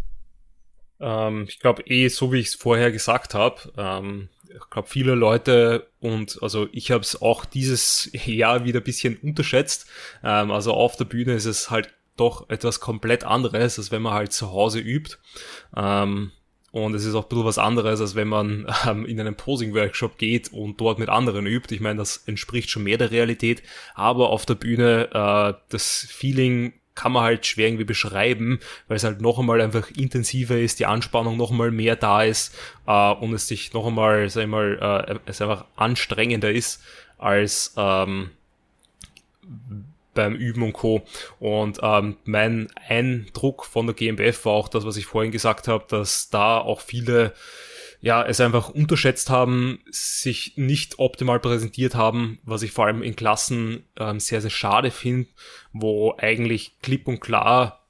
Ähm, ich glaube eh, so wie ich es vorher gesagt habe, ähm, ich glaube, viele Leute und also ich habe es auch dieses Jahr wieder ein bisschen unterschätzt. Ähm, also auf der Bühne ist es halt doch etwas komplett anderes, als wenn man halt zu Hause übt. Ähm, und es ist auch ein bisschen was anderes, als wenn man ähm, in einen Posing-Workshop geht und dort mit anderen übt. Ich meine, das entspricht schon mehr der Realität. Aber auf der Bühne, äh, das Feeling kann man halt schwer irgendwie beschreiben, weil es halt noch einmal einfach intensiver ist, die Anspannung noch einmal mehr da ist äh, und es sich noch einmal, sag ich mal, äh, es einfach anstrengender ist als ähm, beim Üben und Co. Und ähm, mein Eindruck von der GmbF war auch das, was ich vorhin gesagt habe, dass da auch viele ja, es einfach unterschätzt haben, sich nicht optimal präsentiert haben, was ich vor allem in Klassen ähm, sehr, sehr schade finde, wo eigentlich klipp und klar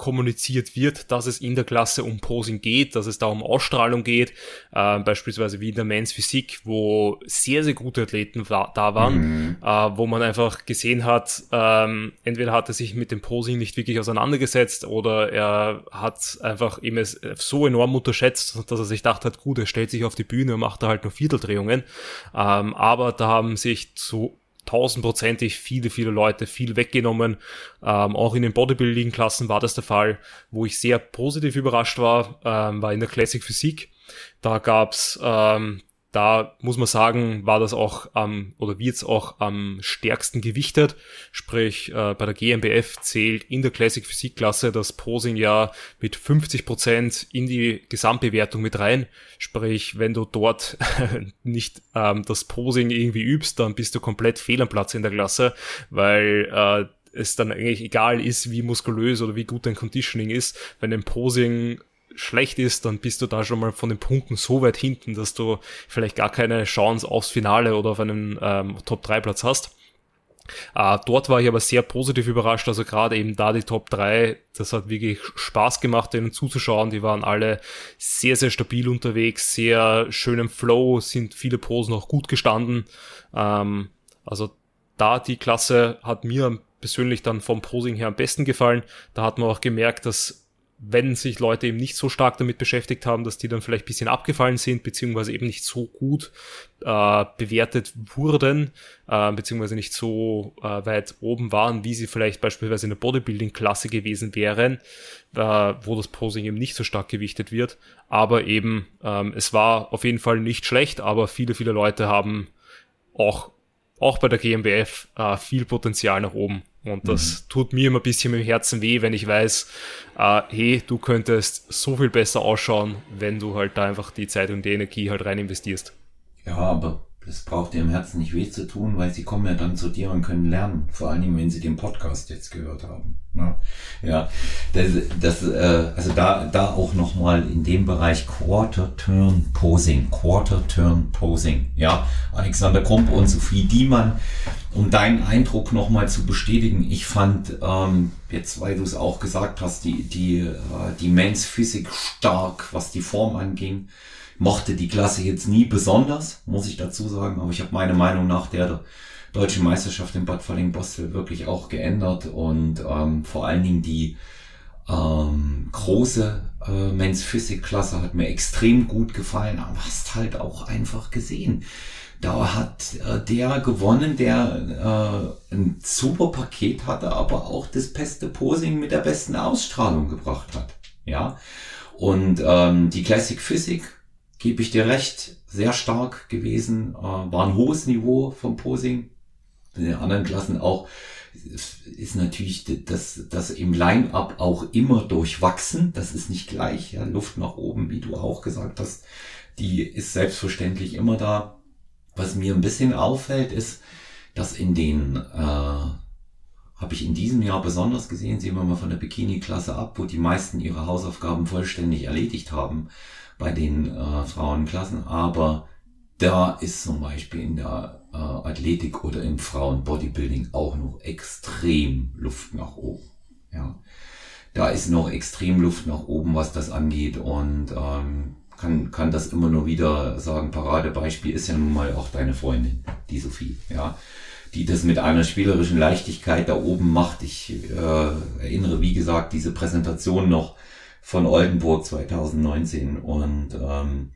kommuniziert wird, dass es in der Klasse um Posing geht, dass es da um Ausstrahlung geht, äh, beispielsweise wie in der Men's Physik, wo sehr, sehr gute Athleten da waren, mhm. äh, wo man einfach gesehen hat, ähm, entweder hat er sich mit dem Posing nicht wirklich auseinandergesetzt oder er hat einfach eben es so enorm unterschätzt, dass er sich dachte hat, gut, er stellt sich auf die Bühne und macht da halt nur Vierteldrehungen, ähm, aber da haben sich zu tausendprozentig viele, viele Leute viel weggenommen. Ähm, auch in den Bodybuilding-Klassen war das der Fall, wo ich sehr positiv überrascht war, ähm, war in der Classic Physik. Da gab's ähm, da muss man sagen, war das auch ähm, oder wird es auch am stärksten gewichtet. Sprich, äh, bei der GmbF zählt in der Classic Physikklasse das Posing ja mit 50 Prozent in die Gesamtbewertung mit rein. Sprich, wenn du dort nicht ähm, das Posing irgendwie übst, dann bist du komplett fehl am Platz in der Klasse, weil äh, es dann eigentlich egal ist, wie muskulös oder wie gut dein Conditioning ist, wenn ein Posing schlecht ist, dann bist du da schon mal von den Punkten so weit hinten, dass du vielleicht gar keine Chance aufs Finale oder auf einen ähm, Top-3-Platz hast. Äh, dort war ich aber sehr positiv überrascht, also gerade eben da die Top 3, das hat wirklich Spaß gemacht, denen zuzuschauen. Die waren alle sehr, sehr stabil unterwegs, sehr schön im Flow, sind viele Posen auch gut gestanden. Ähm, also da die Klasse hat mir persönlich dann vom Posing her am besten gefallen. Da hat man auch gemerkt, dass wenn sich Leute eben nicht so stark damit beschäftigt haben, dass die dann vielleicht bisschen abgefallen sind, beziehungsweise eben nicht so gut äh, bewertet wurden, äh, beziehungsweise nicht so äh, weit oben waren, wie sie vielleicht beispielsweise in der Bodybuilding-Klasse gewesen wären, äh, wo das Posing eben nicht so stark gewichtet wird. Aber eben, ähm, es war auf jeden Fall nicht schlecht, aber viele, viele Leute haben auch, auch bei der GmbF äh, viel Potenzial nach oben. Und das mhm. tut mir immer ein bisschen im Herzen weh, wenn ich weiß, äh, hey, du könntest so viel besser ausschauen, wenn du halt da einfach die Zeit und die Energie halt rein investierst. Ja, aber das braucht dir im Herzen nicht weh zu tun, weil sie kommen ja dann zu dir und können lernen. Vor allen Dingen, wenn sie den Podcast jetzt gehört haben. Ne? Ja, das, das, äh, also da, da auch nochmal in dem Bereich Quarter Turn Posing, Quarter Turn Posing. Ja, Alexander Krump und Sophie Diemann um deinen Eindruck nochmal zu bestätigen, ich fand, ähm, jetzt weil du es auch gesagt hast, die, die, äh, die Men's Physik stark, was die Form anging. Mochte die Klasse jetzt nie besonders, muss ich dazu sagen, aber ich habe meine Meinung nach der deutschen Meisterschaft in Bad Falling-Bostel wirklich auch geändert und ähm, vor allen Dingen die ähm, große äh, Men's Physik Klasse hat mir extrem gut gefallen, aber hast halt auch einfach gesehen da hat äh, der gewonnen, der äh, ein super Paket hatte, aber auch das beste Posing mit der besten Ausstrahlung gebracht hat. Ja. Und ähm, die Classic Physik, gebe ich dir recht, sehr stark gewesen, äh, war ein hohes Niveau vom Posing. In den anderen Klassen auch ist natürlich das, das im Line-Up auch immer durchwachsen. Das ist nicht gleich. Ja, Luft nach oben, wie du auch gesagt hast, die ist selbstverständlich immer da. Was mir ein bisschen auffällt, ist, dass in den, äh, habe ich in diesem Jahr besonders gesehen, sehen wir mal von der Bikini-Klasse ab, wo die meisten ihre Hausaufgaben vollständig erledigt haben bei den äh, Frauenklassen, aber da ist zum Beispiel in der äh, Athletik oder im Frauen-Bodybuilding auch noch extrem Luft nach oben. Ja, da ist noch extrem Luft nach oben, was das angeht und ähm, kann, kann das immer nur wieder sagen. Paradebeispiel ist ja nun mal auch deine Freundin, die Sophie, ja, die das mit einer spielerischen Leichtigkeit da oben macht. Ich äh, erinnere, wie gesagt, diese Präsentation noch von Oldenburg 2019 und ähm,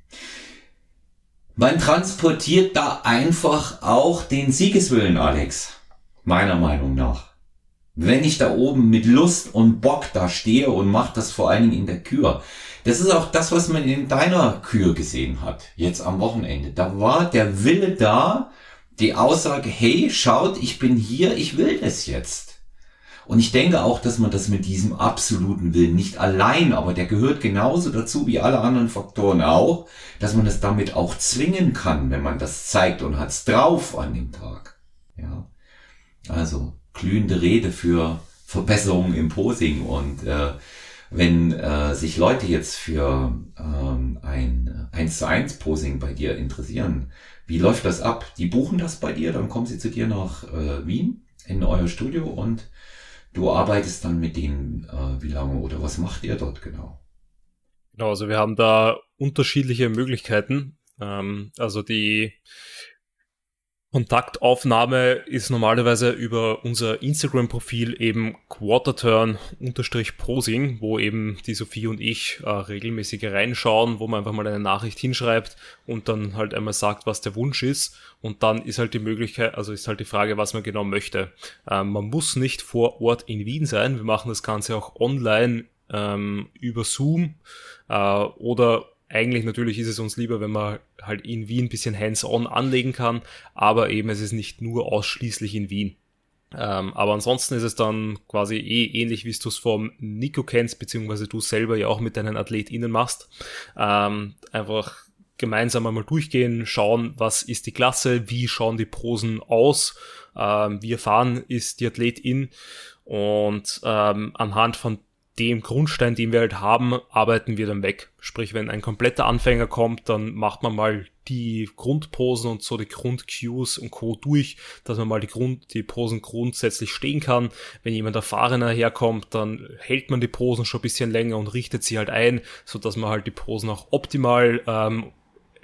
man transportiert da einfach auch den Siegeswillen, Alex, meiner Meinung nach. Wenn ich da oben mit Lust und Bock da stehe und mache das vor allen Dingen in der Kür, das ist auch das, was man in deiner Kür gesehen hat, jetzt am Wochenende. Da war der Wille da, die Aussage, hey, schaut, ich bin hier, ich will das jetzt. Und ich denke auch, dass man das mit diesem absoluten Willen nicht allein, aber der gehört genauso dazu wie alle anderen Faktoren auch, dass man das damit auch zwingen kann, wenn man das zeigt und hat's drauf an dem Tag. Ja. Also glühende Rede für Verbesserungen im Posing und äh, wenn äh, sich Leute jetzt für ähm, ein 1 zu 1 Posing bei dir interessieren, wie läuft das ab? Die buchen das bei dir, dann kommen sie zu dir nach äh, Wien in euer Studio und du arbeitest dann mit denen äh, wie lange oder was macht ihr dort genau? Genau, also wir haben da unterschiedliche Möglichkeiten. Ähm, also die Kontaktaufnahme ist normalerweise über unser Instagram-Profil eben Quarterturn-Posing, wo eben die Sophie und ich äh, regelmäßig reinschauen, wo man einfach mal eine Nachricht hinschreibt und dann halt einmal sagt, was der Wunsch ist. Und dann ist halt die Möglichkeit, also ist halt die Frage, was man genau möchte. Ähm, man muss nicht vor Ort in Wien sein. Wir machen das Ganze auch online ähm, über Zoom äh, oder eigentlich natürlich ist es uns lieber, wenn man halt in Wien ein bisschen hands-on anlegen kann, aber eben es ist nicht nur ausschließlich in Wien. Ähm, aber ansonsten ist es dann quasi eh ähnlich, wie du es vom Nico kennst, beziehungsweise du selber ja auch mit deinen AthletInnen machst. Ähm, einfach gemeinsam einmal durchgehen, schauen, was ist die Klasse, wie schauen die Posen aus, ähm, wie erfahren ist die Athletin und ähm, anhand von dem Grundstein, den wir halt haben, arbeiten wir dann weg. Sprich, wenn ein kompletter Anfänger kommt, dann macht man mal die Grundposen und so die Grundcues und Co. durch, dass man mal die Grund, die Posen grundsätzlich stehen kann. Wenn jemand erfahrener herkommt, dann hält man die Posen schon ein bisschen länger und richtet sie halt ein, so dass man halt die Posen auch optimal ähm,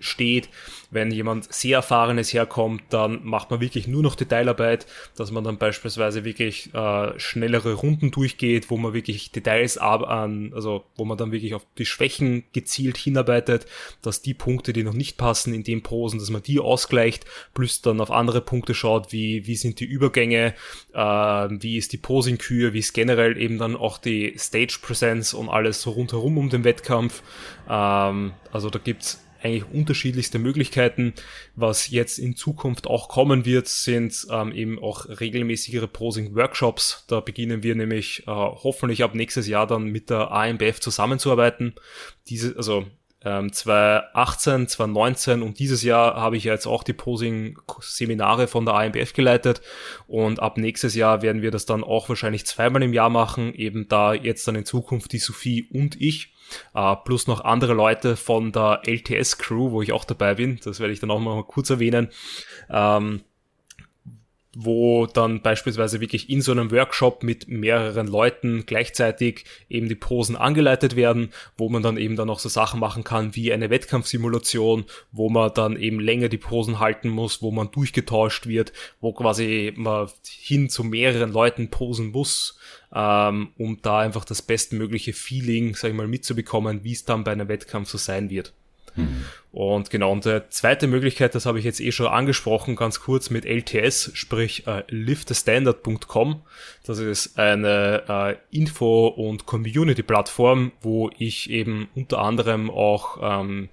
steht. Wenn jemand sehr erfahrenes herkommt, dann macht man wirklich nur noch Detailarbeit, dass man dann beispielsweise wirklich äh, schnellere Runden durchgeht, wo man wirklich Details an, also wo man dann wirklich auf die Schwächen gezielt hinarbeitet, dass die Punkte, die noch nicht passen in den Posen, dass man die ausgleicht, plus dann auf andere Punkte schaut, wie, wie sind die Übergänge, äh, wie ist die Posing-Kür, wie ist generell eben dann auch die Stage-Presence und alles so rundherum um den Wettkampf. Ähm, also da gibt's eigentlich unterschiedlichste Möglichkeiten. Was jetzt in Zukunft auch kommen wird, sind ähm, eben auch regelmäßigere Posing-Workshops. Da beginnen wir nämlich äh, hoffentlich ab nächstes Jahr dann mit der AMBF zusammenzuarbeiten. Diese, also ähm, 2018, 2019 und dieses Jahr habe ich ja jetzt auch die Posing-Seminare von der AMBF geleitet und ab nächstes Jahr werden wir das dann auch wahrscheinlich zweimal im Jahr machen, eben da jetzt dann in Zukunft die Sophie und ich Uh, plus noch andere Leute von der LTS-Crew, wo ich auch dabei bin. Das werde ich dann auch mal kurz erwähnen. Ähm, wo dann beispielsweise wirklich in so einem Workshop mit mehreren Leuten gleichzeitig eben die Posen angeleitet werden, wo man dann eben dann auch so Sachen machen kann wie eine Wettkampfsimulation, wo man dann eben länger die Posen halten muss, wo man durchgetauscht wird, wo quasi man hin zu mehreren Leuten posen muss, ähm, um da einfach das bestmögliche Feeling, sag ich mal, mitzubekommen, wie es dann bei einem Wettkampf so sein wird. Mhm. Und genau, und die zweite Möglichkeit, das habe ich jetzt eh schon angesprochen, ganz kurz mit LTS, sprich äh, liftthestandard.com. Das ist eine äh, Info- und Community-Plattform, wo ich eben unter anderem auch ähm,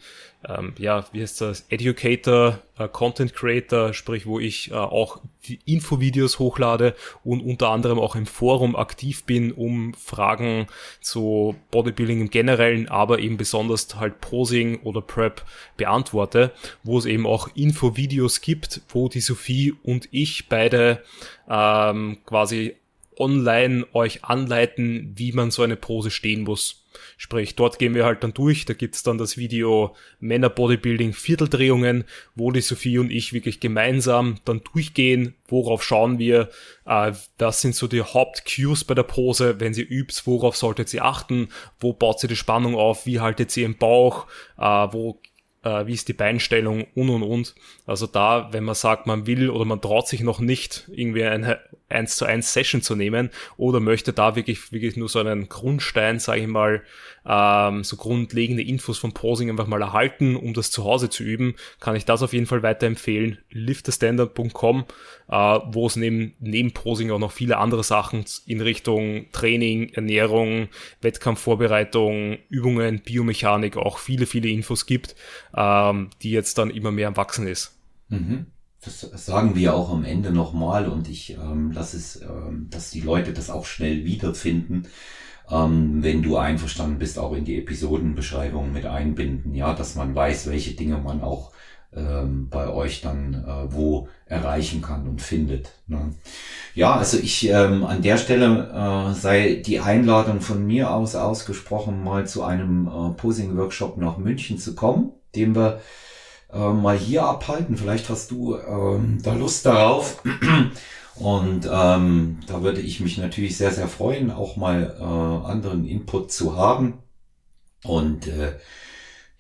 ähm, ja, wie heißt das, Educator, äh, Content Creator, sprich, wo ich äh, auch Infovideos hochlade und unter anderem auch im Forum aktiv bin, um Fragen zu Bodybuilding im Generellen, aber eben besonders halt Posing oder Prep beantworte, wo es eben auch Infovideos gibt, wo die Sophie und ich beide ähm, quasi online euch anleiten, wie man so eine Pose stehen muss. Sprich, dort gehen wir halt dann durch, da gibt's dann das Video Männer Bodybuilding Vierteldrehungen, wo die Sophie und ich wirklich gemeinsam dann durchgehen, worauf schauen wir, äh, was sind so die Hauptcues bei der Pose, wenn sie übt, worauf solltet sie achten, wo baut sie die Spannung auf, wie haltet sie im Bauch, äh, wo äh, wie ist die Beinstellung? Und und und. Also da, wenn man sagt, man will oder man traut sich noch nicht, irgendwie eine 1 zu 1 Session zu nehmen oder möchte da wirklich, wirklich nur so einen Grundstein, sage ich mal, ähm, so grundlegende Infos vom Posing einfach mal erhalten, um das zu Hause zu üben, kann ich das auf jeden Fall weiterempfehlen. liftthestandard.com, äh, wo es neben, neben Posing auch noch viele andere Sachen in Richtung Training, Ernährung, Wettkampfvorbereitung, Übungen, Biomechanik auch viele, viele Infos gibt, ähm, die jetzt dann immer mehr am Wachsen ist. Mhm. Das sagen wir auch am Ende nochmal und ich ähm, lasse es, ähm, dass die Leute das auch schnell wiederfinden, ähm, wenn du einverstanden bist, auch in die Episodenbeschreibung mit einbinden, ja, dass man weiß, welche Dinge man auch ähm, bei euch dann äh, wo erreichen kann und findet. Ne? Ja, also ich ähm, an der Stelle äh, sei die Einladung von mir aus ausgesprochen, mal zu einem äh, Posing-Workshop nach München zu kommen, dem wir äh, mal hier abhalten. Vielleicht hast du ähm, da Lust darauf. Und ähm, da würde ich mich natürlich sehr, sehr freuen, auch mal äh, anderen Input zu haben. Und äh,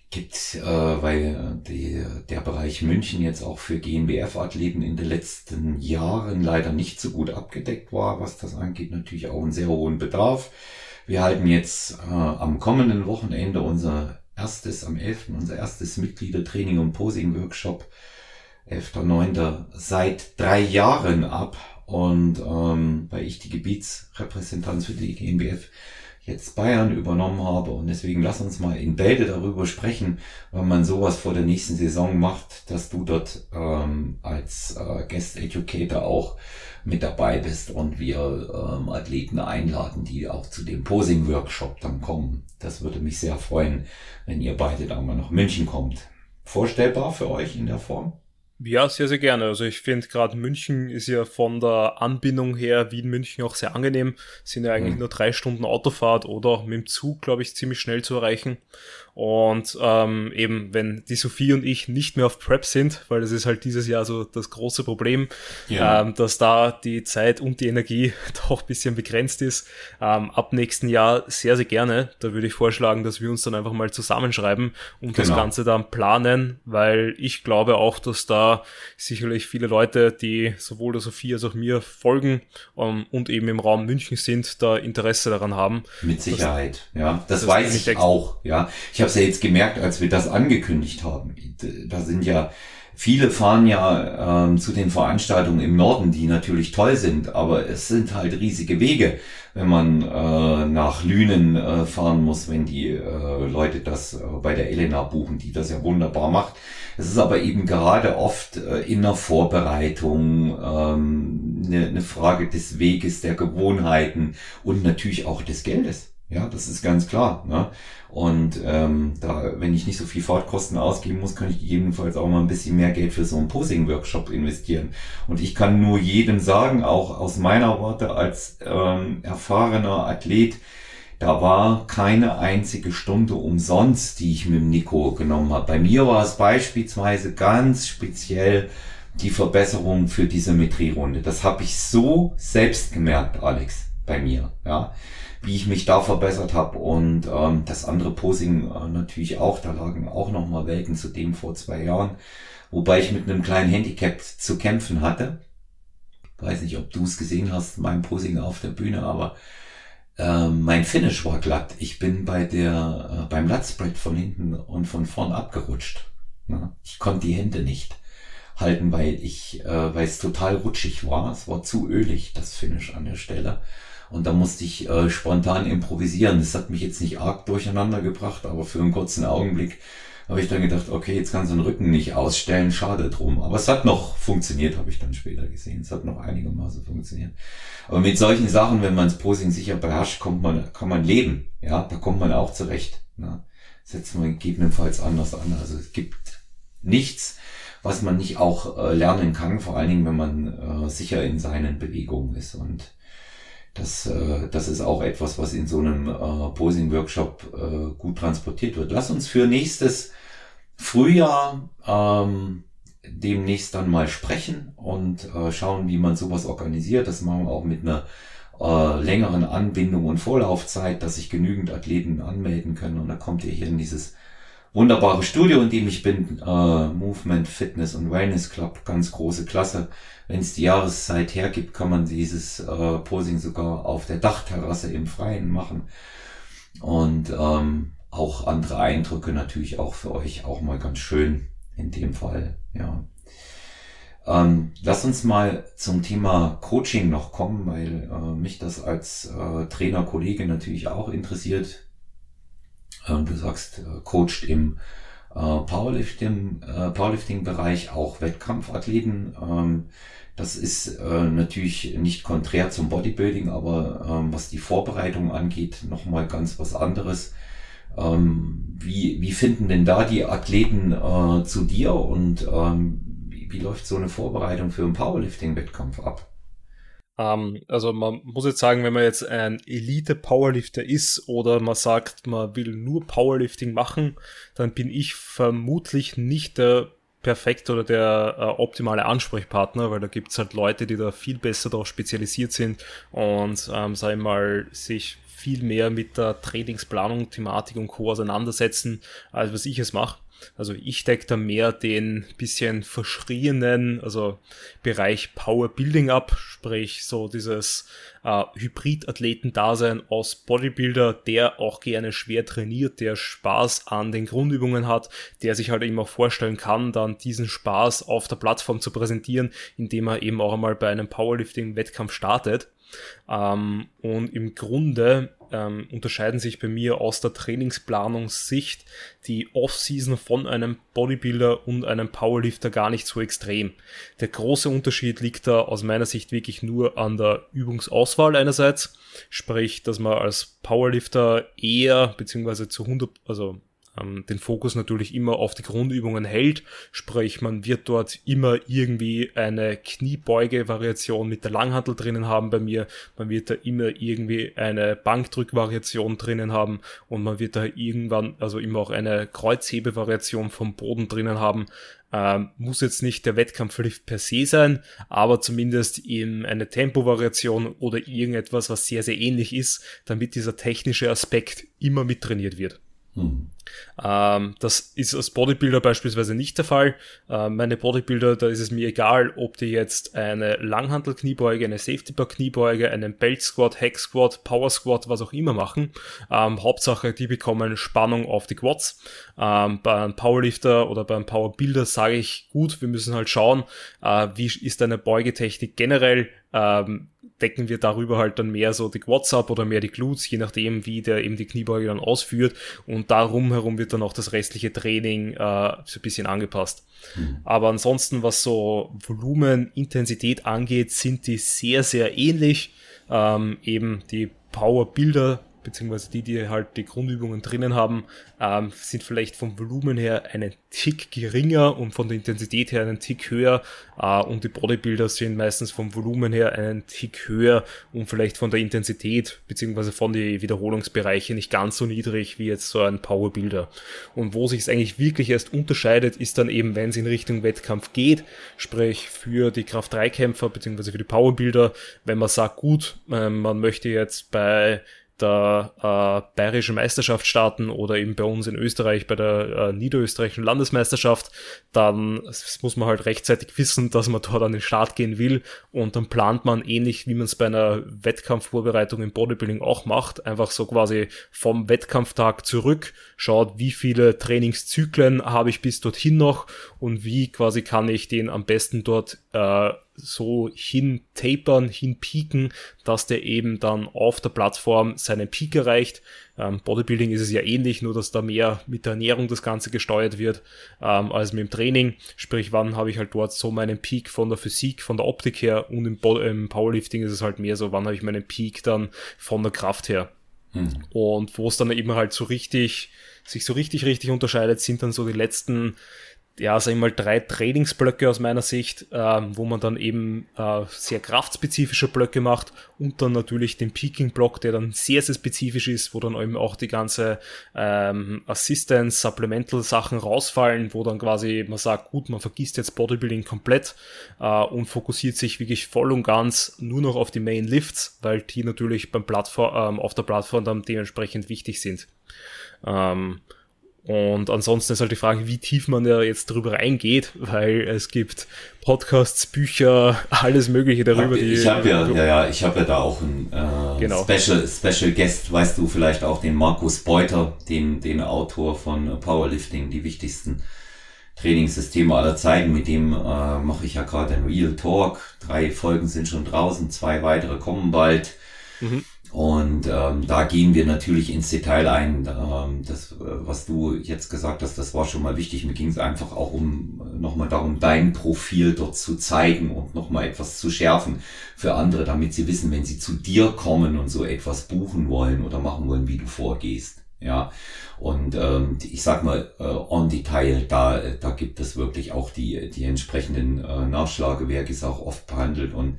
gibt, äh, weil die, der Bereich München jetzt auch für GmbF-Athleten in den letzten Jahren leider nicht so gut abgedeckt war, was das angeht, natürlich auch einen sehr hohen Bedarf. Wir halten jetzt äh, am kommenden Wochenende unser erstes, am 11. unser erstes Mitgliedertraining und Posing-Workshop, 11.9. seit drei Jahren ab. Und ähm, weil ich die Gebietsrepräsentanz für die GmbF jetzt Bayern übernommen habe und deswegen lass uns mal in Bälde darüber sprechen, wenn man sowas vor der nächsten Saison macht, dass du dort ähm, als äh, Guest Educator auch mit dabei bist und wir ähm, Athleten einladen, die auch zu dem Posing-Workshop dann kommen. Das würde mich sehr freuen, wenn ihr beide da mal nach München kommt. Vorstellbar für euch in der Form? Ja, sehr, sehr gerne. Also ich finde gerade München ist ja von der Anbindung her Wien-München auch sehr angenehm. Sind ja eigentlich mhm. nur drei Stunden Autofahrt oder mit dem Zug, glaube ich, ziemlich schnell zu erreichen. Und ähm, eben, wenn die Sophie und ich nicht mehr auf Prep sind, weil das ist halt dieses Jahr so das große Problem, ja. ähm, dass da die Zeit und die Energie doch ein bisschen begrenzt ist. Ähm, ab nächsten Jahr sehr, sehr gerne. Da würde ich vorschlagen, dass wir uns dann einfach mal zusammenschreiben und genau. das Ganze dann planen, weil ich glaube auch, dass da sicherlich viele Leute, die sowohl der Sophie als auch mir folgen ähm, und eben im Raum München sind, da Interesse daran haben. Mit Sicherheit, ja. Das, das weiß ich auch, ja. Ich habe es ja jetzt gemerkt, als wir das angekündigt haben. Da sind ja viele fahren ja ähm, zu den Veranstaltungen im Norden, die natürlich toll sind, aber es sind halt riesige Wege, wenn man äh, nach Lünen äh, fahren muss, wenn die äh, Leute das äh, bei der Elena buchen, die das ja wunderbar macht. Es ist aber eben gerade oft äh, in der Vorbereitung ähm, eine, eine Frage des Weges, der Gewohnheiten und natürlich auch des Geldes. Ja, das ist ganz klar. Ne? Und ähm, da, wenn ich nicht so viel Fahrtkosten ausgeben muss, kann ich gegebenenfalls auch mal ein bisschen mehr Geld für so einen Posing-Workshop investieren. Und ich kann nur jedem sagen, auch aus meiner Worte als ähm, erfahrener Athlet, da war keine einzige Stunde umsonst, die ich mit dem Nico genommen habe. Bei mir war es beispielsweise ganz speziell die Verbesserung für die Symmetrierunde. Das habe ich so selbst gemerkt, Alex, bei mir, ja, wie ich mich da verbessert habe und ähm, das andere Posing äh, natürlich auch. Da lagen auch noch mal Welten zu dem vor zwei Jahren, wobei ich mit einem kleinen Handicap zu kämpfen hatte. Weiß nicht, ob du es gesehen hast, mein Posing auf der Bühne, aber äh, mein Finish war glatt. Ich bin bei der äh, beim Latzbrett von hinten und von vorn abgerutscht. Ja, ich konnte die Hände nicht halten, weil ich, äh, weil es total rutschig war. Es war zu ölig, das Finish an der Stelle. Und da musste ich äh, spontan improvisieren. Das hat mich jetzt nicht arg durcheinander gebracht, aber für einen kurzen Augenblick habe ich dann gedacht, okay, jetzt kannst du den Rücken nicht ausstellen, schade drum. Aber es hat noch funktioniert, habe ich dann später gesehen. Es hat noch einigermaßen funktioniert. Aber mit solchen Sachen, wenn man das Posing sicher beherrscht, kommt man, kann man leben. Ja, da kommt man auch zurecht. Ne? Setzt man gegebenenfalls anders an. Also es gibt nichts, was man nicht auch äh, lernen kann, vor allen Dingen, wenn man äh, sicher in seinen Bewegungen ist. Und das, äh, das ist auch etwas, was in so einem äh, Posing-Workshop äh, gut transportiert wird. Lass uns für nächstes Frühjahr ähm, demnächst dann mal sprechen und äh, schauen, wie man sowas organisiert. Das machen wir auch mit einer äh, längeren Anbindung und Vorlaufzeit, dass sich genügend Athleten anmelden können. Und dann kommt ihr hier in dieses wunderbare Studio, in dem ich bin, äh, Movement, Fitness und Wellness Club, ganz große Klasse. Wenn es die Jahreszeit hergibt, kann man dieses äh, Posing sogar auf der Dachterrasse im Freien machen. Und ähm, auch andere Eindrücke natürlich auch für euch auch mal ganz schön in dem Fall, ja. Ähm, lass uns mal zum Thema Coaching noch kommen, weil äh, mich das als äh, Trainerkollege natürlich auch interessiert. Ähm, du sagst, äh, coacht im äh, Powerlifting, äh, Powerlifting-Bereich auch Wettkampfathleten. Ähm, das ist natürlich nicht konträr zum Bodybuilding, aber ähm, was die Vorbereitung angeht, nochmal ganz was anderes. Wie, wie finden denn da die Athleten zu dir und wie läuft so eine Vorbereitung für einen Powerlifting-Wettkampf ab? Ähm, also man muss jetzt sagen, wenn man jetzt ein Elite-Powerlifter ist oder man sagt, man will nur Powerlifting machen, dann bin ich vermutlich nicht der perfekte oder der äh, optimale Ansprechpartner, weil da gibt's halt Leute, die da viel besser darauf spezialisiert sind und, ähm, sag ich mal, sich viel mehr mit der Trainingsplanung, Thematik und Co. auseinandersetzen, als was ich es mache. Also ich decke da mehr den bisschen verschrienen, also Bereich Power Building ab, sprich so dieses äh, Hybrid-Athleten-Dasein aus Bodybuilder, der auch gerne schwer trainiert, der Spaß an den Grundübungen hat, der sich halt eben auch vorstellen kann, dann diesen Spaß auf der Plattform zu präsentieren, indem er eben auch einmal bei einem Powerlifting-Wettkampf startet. Ähm, und im Grunde ähm, unterscheiden sich bei mir aus der Trainingsplanungssicht die Off-Season von einem Bodybuilder und einem Powerlifter gar nicht so extrem. Der große Unterschied liegt da aus meiner Sicht wirklich nur an der Übungsauswahl einerseits, sprich, dass man als Powerlifter eher beziehungsweise zu 100, also ähm, den Fokus natürlich immer auf die Grundübungen hält. Sprich, man wird dort immer irgendwie eine Kniebeuge-Variation mit der Langhantel drinnen haben bei mir. Man wird da immer irgendwie eine Bankdrück-Variation drinnen haben und man wird da irgendwann, also immer auch eine Kreuzhebe-Variation vom Boden drinnen haben. Ähm, muss jetzt nicht der Wettkampflift per se sein, aber zumindest in eine Tempo-Variation oder irgendetwas, was sehr, sehr ähnlich ist, damit dieser technische Aspekt immer mittrainiert wird. Hm. Ähm, das ist als Bodybuilder beispielsweise nicht der Fall. Ähm, meine Bodybuilder, da ist es mir egal, ob die jetzt eine Langhantel-Kniebeuge, eine Safety-Bar-Kniebeuge, einen Belt-Squat, Hack-Squat, Power-Squat, was auch immer machen. Ähm, Hauptsache, die bekommen Spannung auf die Quads. Bei einem Powerlifter oder beim Powerbuilder sage ich, gut, wir müssen halt schauen, äh, wie ist deine Beugetechnik generell, decken wir darüber halt dann mehr so die Quads ab oder mehr die Glutes, je nachdem, wie der eben die Kniebeuge dann ausführt. Und darum herum wird dann auch das restliche Training äh, so ein bisschen angepasst. Mhm. Aber ansonsten, was so Volumen, Intensität angeht, sind die sehr, sehr ähnlich. Ähm, eben die Power Builder beziehungsweise die, die halt die Grundübungen drinnen haben, ähm, sind vielleicht vom Volumen her einen Tick geringer und von der Intensität her einen Tick höher. Äh, und die Bodybuilder sind meistens vom Volumen her einen Tick höher und vielleicht von der Intensität beziehungsweise von den Wiederholungsbereichen nicht ganz so niedrig wie jetzt so ein Powerbuilder. Und wo sich es eigentlich wirklich erst unterscheidet, ist dann eben, wenn es in Richtung Wettkampf geht, sprich für die Kraft-3-Kämpfer beziehungsweise für die Powerbuilder, wenn man sagt, gut, äh, man möchte jetzt bei der äh, bayerischen Meisterschaft starten oder eben bei uns in Österreich bei der äh, niederösterreichischen Landesmeisterschaft, dann muss man halt rechtzeitig wissen, dass man dort an den Start gehen will. Und dann plant man ähnlich, wie man es bei einer Wettkampfvorbereitung im Bodybuilding auch macht, einfach so quasi vom Wettkampftag zurück, schaut, wie viele Trainingszyklen habe ich bis dorthin noch und wie quasi kann ich den am besten dort äh, so hin tapern, hin pieken, dass der eben dann auf der Plattform seinen Peak erreicht. Ähm, Bodybuilding ist es ja ähnlich, nur dass da mehr mit der Ernährung das Ganze gesteuert wird ähm, als mit dem Training. Sprich, wann habe ich halt dort so meinen Peak von der Physik, von der Optik her und im, im Powerlifting ist es halt mehr so, wann habe ich meinen Peak dann von der Kraft her. Hm. Und wo es dann eben halt so richtig, sich so richtig, richtig unterscheidet, sind dann so die letzten ja, sag ich mal, drei Trainingsblöcke aus meiner Sicht, ähm, wo man dann eben äh, sehr kraftspezifische Blöcke macht und dann natürlich den Peaking-Block, der dann sehr, sehr spezifisch ist, wo dann eben auch die ganze ähm, Assistance, Supplemental-Sachen rausfallen, wo dann quasi man sagt, gut, man vergisst jetzt Bodybuilding komplett äh, und fokussiert sich wirklich voll und ganz nur noch auf die Main Lifts, weil die natürlich beim Plattform, ähm, auf der Plattform dann dementsprechend wichtig sind. Ähm, und ansonsten ist halt die Frage, wie tief man da jetzt drüber reingeht, weil es gibt Podcasts, Bücher, alles Mögliche darüber. Hab, ich habe ja, ja, ja, ich habe ja da auch einen äh, genau. Special, Special Guest, weißt du vielleicht auch den Markus Beuter, den, den Autor von Powerlifting, die wichtigsten Trainingssysteme aller Zeiten. Mit dem äh, mache ich ja gerade ein Real Talk. Drei Folgen sind schon draußen, zwei weitere kommen bald. Mhm. Und ähm, da gehen wir natürlich ins Detail ein. Ähm, das, was du jetzt gesagt hast, das war schon mal wichtig. Mir ging es einfach auch um nochmal darum, dein Profil dort zu zeigen und nochmal etwas zu schärfen für andere, damit sie wissen, wenn sie zu dir kommen und so etwas buchen wollen oder machen wollen, wie du vorgehst. Ja, und ähm, ich sag mal, äh, on Detail, da, da gibt es wirklich auch die, die entsprechenden äh, Nachschlagewerke, ist auch oft behandelt und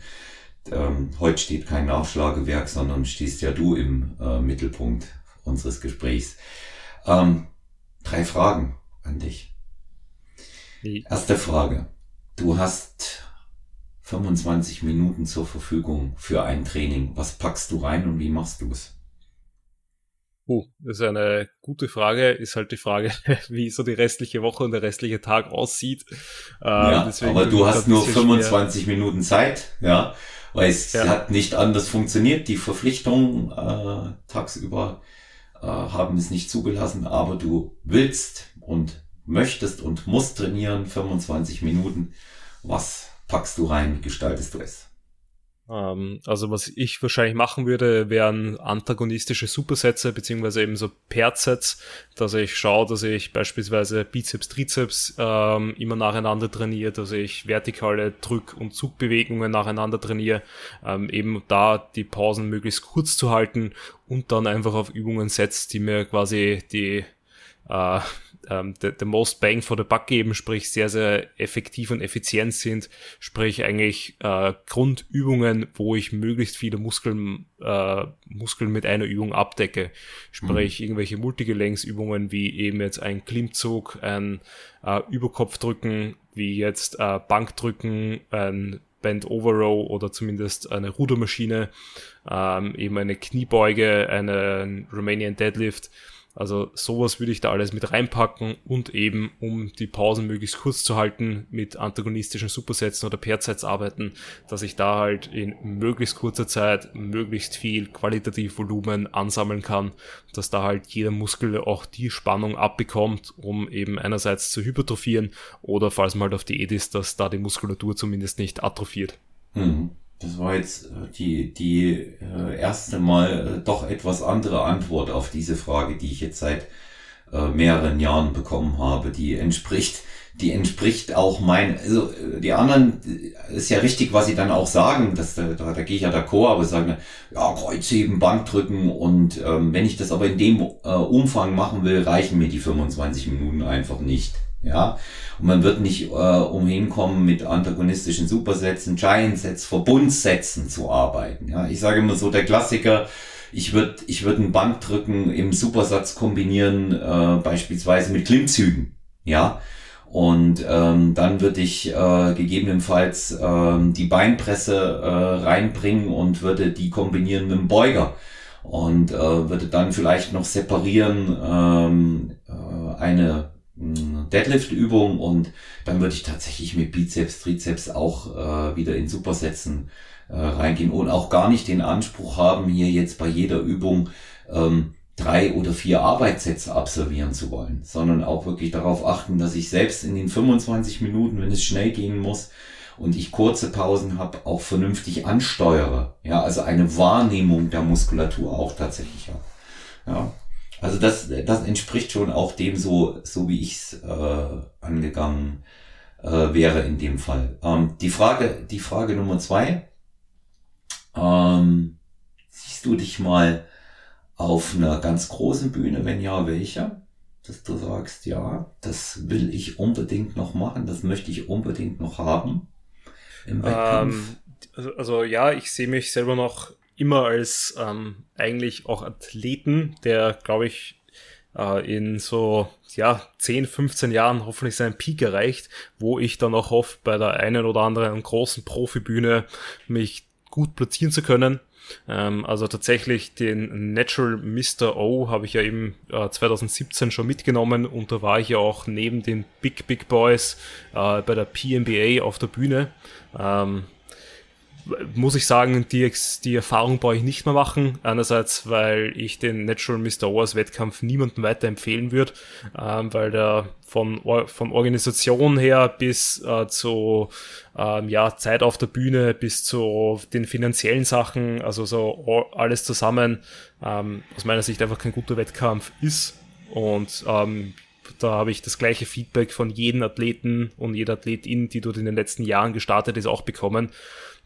ähm, heute steht kein Nachschlagewerk, sondern stehst ja du im äh, Mittelpunkt unseres Gesprächs. Ähm, drei Fragen an dich. Wie? Erste Frage. Du hast 25 Minuten zur Verfügung für ein Training. Was packst du rein und wie machst du es? Uh, das ist eine gute Frage. Ist halt die Frage, wie so die restliche Woche und der restliche Tag aussieht. Äh, ja, aber du hast nur 25 schwer. Minuten Zeit, ja weil es ja. hat nicht anders funktioniert. Die Verpflichtungen äh, tagsüber äh, haben es nicht zugelassen, aber du willst und möchtest und musst trainieren, 25 Minuten. Was packst du rein? Wie gestaltest du es? Ähm, also was ich wahrscheinlich machen würde, wären antagonistische Supersätze, beziehungsweise eben so Pairsets, dass ich schaue, dass ich beispielsweise Bizeps, Trizeps ähm, immer nacheinander trainiere, dass ich vertikale Drück- und Zugbewegungen nacheinander trainiere, ähm, eben da die Pausen möglichst kurz zu halten und dann einfach auf Übungen setzt, die mir quasi die äh, ähm, the, the most bang for the buck geben, sprich sehr, sehr effektiv und effizient sind, sprich eigentlich äh, Grundübungen, wo ich möglichst viele Muskeln, äh, Muskeln mit einer Übung abdecke, sprich mhm. irgendwelche Multigelenksübungen wie eben jetzt ein Klimmzug, ein äh, Überkopfdrücken, wie jetzt äh, Bankdrücken, ein Bend Over Row oder zumindest eine Rudermaschine, ähm, eben eine Kniebeuge, eine Romanian Deadlift, also sowas würde ich da alles mit reinpacken und eben, um die Pausen möglichst kurz zu halten, mit antagonistischen Supersätzen oder Pairsets arbeiten, dass ich da halt in möglichst kurzer Zeit möglichst viel qualitativ Volumen ansammeln kann, dass da halt jeder Muskel auch die Spannung abbekommt, um eben einerseits zu hypertrophieren oder falls man halt auf Diät ist, dass da die Muskulatur zumindest nicht atrophiert. Mhm. Das war jetzt äh, die, die äh, erste Mal äh, doch etwas andere Antwort auf diese Frage, die ich jetzt seit äh, mehreren Jahren bekommen habe. Die entspricht, die entspricht auch mein, also äh, die anderen äh, ist ja richtig, was sie dann auch sagen, dass da, da, da gehe ich ja d'accord, aber sagen, ja, Kreuzheben, Bankdrücken und ähm, wenn ich das aber in dem äh, Umfang machen will, reichen mir die 25 Minuten einfach nicht. Ja, und man wird nicht äh, umhin kommen, mit antagonistischen Supersätzen, Giant-Sets, Verbundsätzen zu arbeiten. Ja, ich sage immer so, der Klassiker, ich würde ich würd einen Bankdrücken im Supersatz kombinieren, äh, beispielsweise mit Klimmzügen. Ja, und ähm, dann würde ich äh, gegebenenfalls äh, die Beinpresse äh, reinbringen und würde die kombinieren mit dem Beuger und äh, würde dann vielleicht noch separieren ähm, äh, eine Deadlift-Übung und dann würde ich tatsächlich mit Bizeps, Trizeps auch äh, wieder in Supersätzen äh, reingehen und auch gar nicht den Anspruch haben, hier jetzt bei jeder Übung ähm, drei oder vier Arbeitssätze absolvieren zu wollen, sondern auch wirklich darauf achten, dass ich selbst in den 25 Minuten, wenn es schnell gehen muss und ich kurze Pausen habe, auch vernünftig ansteuere. Ja, also eine Wahrnehmung der Muskulatur auch tatsächlich habe. Ja, also das, das entspricht schon auch dem so, so wie ich es äh, angegangen äh, wäre in dem Fall. Ähm, die Frage, die Frage Nummer zwei. Ähm, siehst du dich mal auf einer ganz großen Bühne? Wenn ja, welcher? Dass du sagst, ja, das will ich unbedingt noch machen, das möchte ich unbedingt noch haben. Im Ähm, also, also ja, ich sehe mich selber noch immer als ähm, eigentlich auch Athleten, der, glaube ich, äh, in so ja 10, 15 Jahren hoffentlich seinen Peak erreicht, wo ich dann auch hoffe, bei der einen oder anderen großen Profibühne mich gut platzieren zu können. Ähm, also tatsächlich den Natural Mr. O habe ich ja eben äh, 2017 schon mitgenommen und da war ich ja auch neben den Big Big Boys äh, bei der PNBA auf der Bühne. Ähm, muss ich sagen, die, die Erfahrung brauche ich nicht mehr machen. Einerseits, weil ich den Natural Mr. Wars Wettkampf niemandem weiterempfehlen würde, ähm, weil der von, von Organisation her bis äh, zu ähm, ja, Zeit auf der Bühne bis zu den finanziellen Sachen, also so alles zusammen, ähm, aus meiner Sicht einfach kein guter Wettkampf ist. Und ähm, da habe ich das gleiche Feedback von jedem Athleten und jeder Athletin, die dort in den letzten Jahren gestartet ist, auch bekommen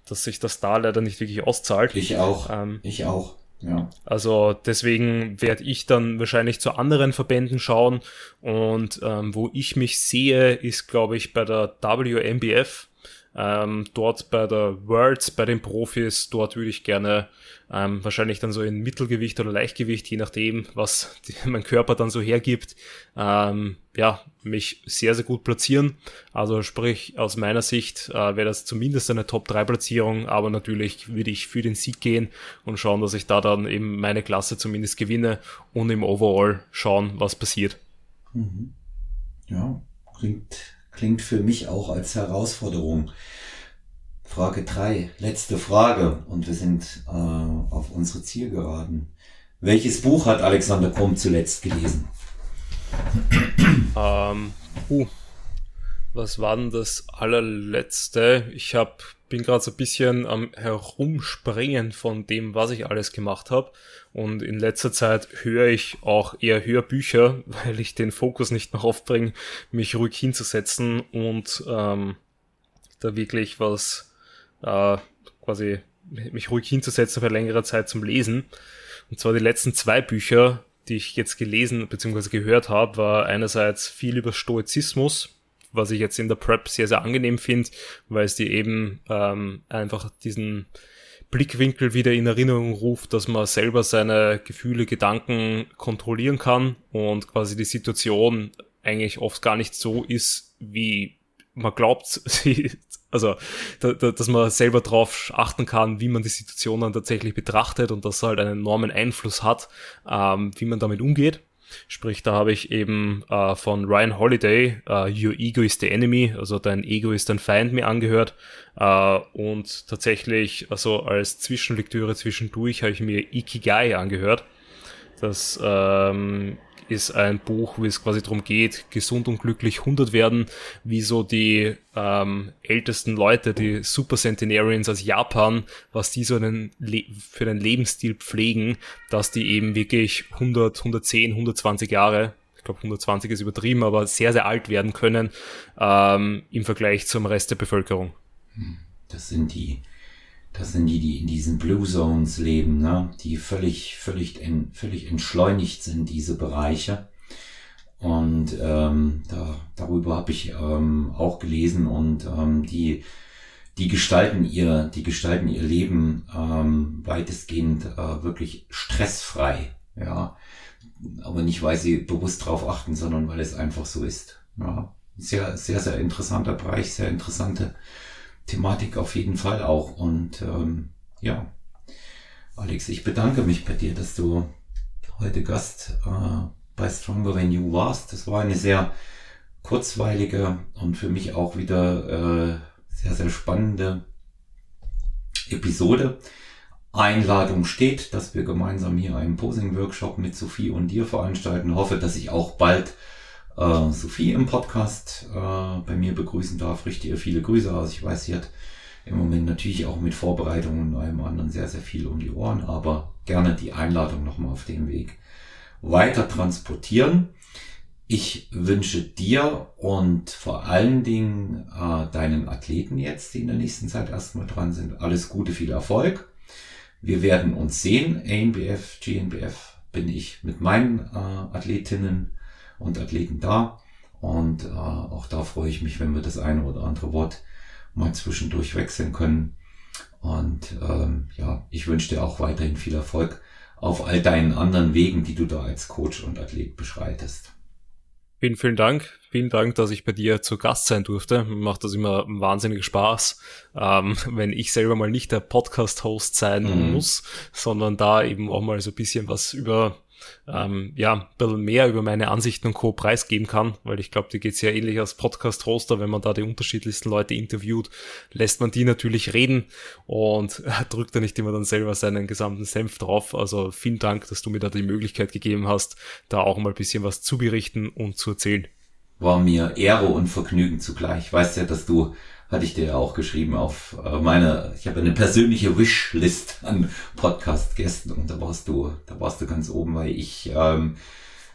dass sich das da leider nicht wirklich auszahlt. Ich auch. Ähm, ich auch. Ja. Also deswegen werde ich dann wahrscheinlich zu anderen Verbänden schauen und ähm, wo ich mich sehe, ist glaube ich bei der WMBF ähm, dort bei der Worlds, bei den Profis, dort würde ich gerne ähm, wahrscheinlich dann so in Mittelgewicht oder Leichtgewicht, je nachdem, was die, mein Körper dann so hergibt, ähm, ja, mich sehr, sehr gut platzieren. Also sprich, aus meiner Sicht äh, wäre das zumindest eine Top-3-Platzierung, aber natürlich würde ich für den Sieg gehen und schauen, dass ich da dann eben meine Klasse zumindest gewinne und im Overall schauen, was passiert. Mhm. Ja, klingt klingt für mich auch als Herausforderung. Frage drei, letzte Frage und wir sind äh, auf unsere Zielgeraden. Welches Buch hat Alexander Krumm zuletzt gelesen? Ähm, uh, was war denn das allerletzte? Ich hab, bin gerade so ein bisschen am Herumspringen von dem, was ich alles gemacht habe. Und in letzter Zeit höre ich auch eher Hörbücher, weil ich den Fokus nicht mehr aufbringe, mich ruhig hinzusetzen und ähm, da wirklich was äh, quasi mich ruhig hinzusetzen für längere Zeit zum Lesen. Und zwar die letzten zwei Bücher, die ich jetzt gelesen bzw. gehört habe, war einerseits viel über Stoizismus, was ich jetzt in der Prep sehr, sehr angenehm finde, weil es dir eben ähm, einfach diesen Blickwinkel wieder in Erinnerung ruft, dass man selber seine Gefühle, Gedanken kontrollieren kann und quasi die Situation eigentlich oft gar nicht so ist, wie man glaubt, also da, da, dass man selber drauf achten kann, wie man die Situation dann tatsächlich betrachtet und dass halt einen enormen Einfluss hat, ähm, wie man damit umgeht. Sprich, da habe ich eben äh, von Ryan Holiday äh, Your Ego is the Enemy, also dein Ego ist dein Feind mir angehört. Äh, und tatsächlich, also als Zwischenlektüre zwischendurch habe ich mir Ikigai angehört. Das ähm, ist ein Buch, wie es quasi darum geht, gesund und glücklich 100 werden, wie so die ähm, ältesten Leute, die Super Centenarians aus Japan, was die so einen für einen Lebensstil pflegen, dass die eben wirklich 100, 110, 120 Jahre ich glaube 120 ist übertrieben, aber sehr, sehr alt werden können ähm, im Vergleich zum Rest der Bevölkerung. Hm, das sind die, das sind die, die in diesen Blue Zones leben, ne? die völlig, völlig, en, völlig entschleunigt sind, diese Bereiche. Und ähm, da, darüber habe ich ähm, auch gelesen und ähm, die, die gestalten ihr, die gestalten ihr Leben ähm, weitestgehend äh, wirklich stressfrei. Ja, aber nicht, weil sie bewusst drauf achten, sondern weil es einfach so ist. Ja, sehr, sehr, sehr interessanter Bereich, sehr interessante Thematik auf jeden Fall auch. Und ähm, ja, Alex, ich bedanke mich bei dir, dass du heute Gast äh, bei Stronger Than You warst. Das war eine sehr kurzweilige und für mich auch wieder äh, sehr, sehr spannende Episode. Einladung steht, dass wir gemeinsam hier einen Posing-Workshop mit Sophie und dir veranstalten. Hoffe, dass ich auch bald äh, Sophie im Podcast äh, bei mir begrüßen darf. Richte ihr viele Grüße aus. Ich weiß, sie hat im Moment natürlich auch mit Vorbereitungen und allem anderen sehr, sehr viel um die Ohren, aber gerne die Einladung nochmal auf dem Weg weiter transportieren. Ich wünsche dir und vor allen Dingen äh, deinen Athleten jetzt, die in der nächsten Zeit erstmal dran sind, alles Gute, viel Erfolg. Wir werden uns sehen. ANBF, GNBF bin ich mit meinen äh, Athletinnen und Athleten da. Und äh, auch da freue ich mich, wenn wir das eine oder andere Wort mal zwischendurch wechseln können. Und ähm, ja, ich wünsche dir auch weiterhin viel Erfolg auf all deinen anderen Wegen, die du da als Coach und Athlet beschreitest. Vielen, vielen Dank. Vielen Dank, dass ich bei dir zu Gast sein durfte. Mir macht das immer wahnsinnig Spaß, ähm, wenn ich selber mal nicht der Podcast-Host sein mhm. muss, sondern da eben auch mal so ein bisschen was über ähm, ja, ein bisschen mehr über meine Ansichten und Co. preisgeben kann, weil ich glaube, die geht sehr ähnlich als Podcast-Hoster, wenn man da die unterschiedlichsten Leute interviewt, lässt man die natürlich reden und drückt da nicht immer dann selber seinen gesamten Senf drauf. Also vielen Dank, dass du mir da die Möglichkeit gegeben hast, da auch mal ein bisschen was zu berichten und zu erzählen. War mir Ehre und Vergnügen zugleich. Weißt ja, dass du hatte ich dir ja auch geschrieben auf äh, meine, ich habe eine persönliche Wishlist an Podcast-Gästen und da warst du, da warst du ganz oben, weil ich ähm,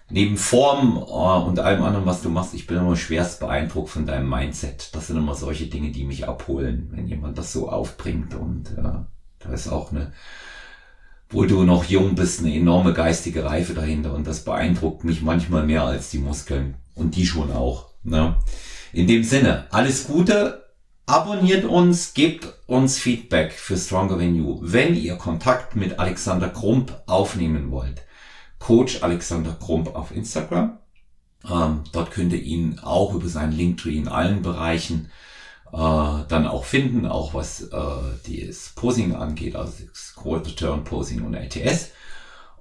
neben Form äh, und allem anderen, was du machst, ich bin immer schwerst beeindruckt von deinem Mindset. Das sind immer solche Dinge, die mich abholen, wenn jemand das so aufbringt und äh, da ist auch eine, wo du noch jung bist, eine enorme geistige Reife dahinter und das beeindruckt mich manchmal mehr als die Muskeln und die schon auch. Ne? In dem Sinne, alles Gute, Abonniert uns, gebt uns Feedback für Stronger Than You. Wenn ihr Kontakt mit Alexander Krump aufnehmen wollt, Coach Alexander Krump auf Instagram. Ähm, dort könnt ihr ihn auch über seinen Linktree in allen Bereichen äh, dann auch finden, auch was äh, das Posing angeht, also das Quarter Turn Posing und LTS.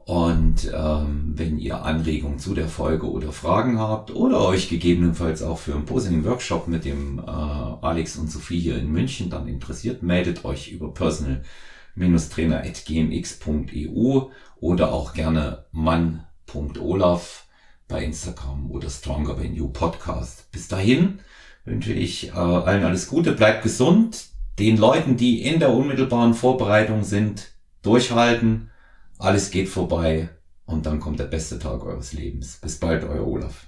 Und ähm, wenn ihr Anregungen zu der Folge oder Fragen habt oder euch gegebenenfalls auch für einen Positive Workshop mit dem äh, Alex und Sophie hier in München dann interessiert, meldet euch über personal-trainer.gmx.eu oder auch gerne mann.olaf bei Instagram oder Stronger Venue Podcast. Bis dahin wünsche ich äh, allen alles Gute, bleibt gesund. Den Leuten, die in der unmittelbaren Vorbereitung sind, durchhalten alles geht vorbei und dann kommt der beste Tag eures Lebens. Bis bald, euer Olaf.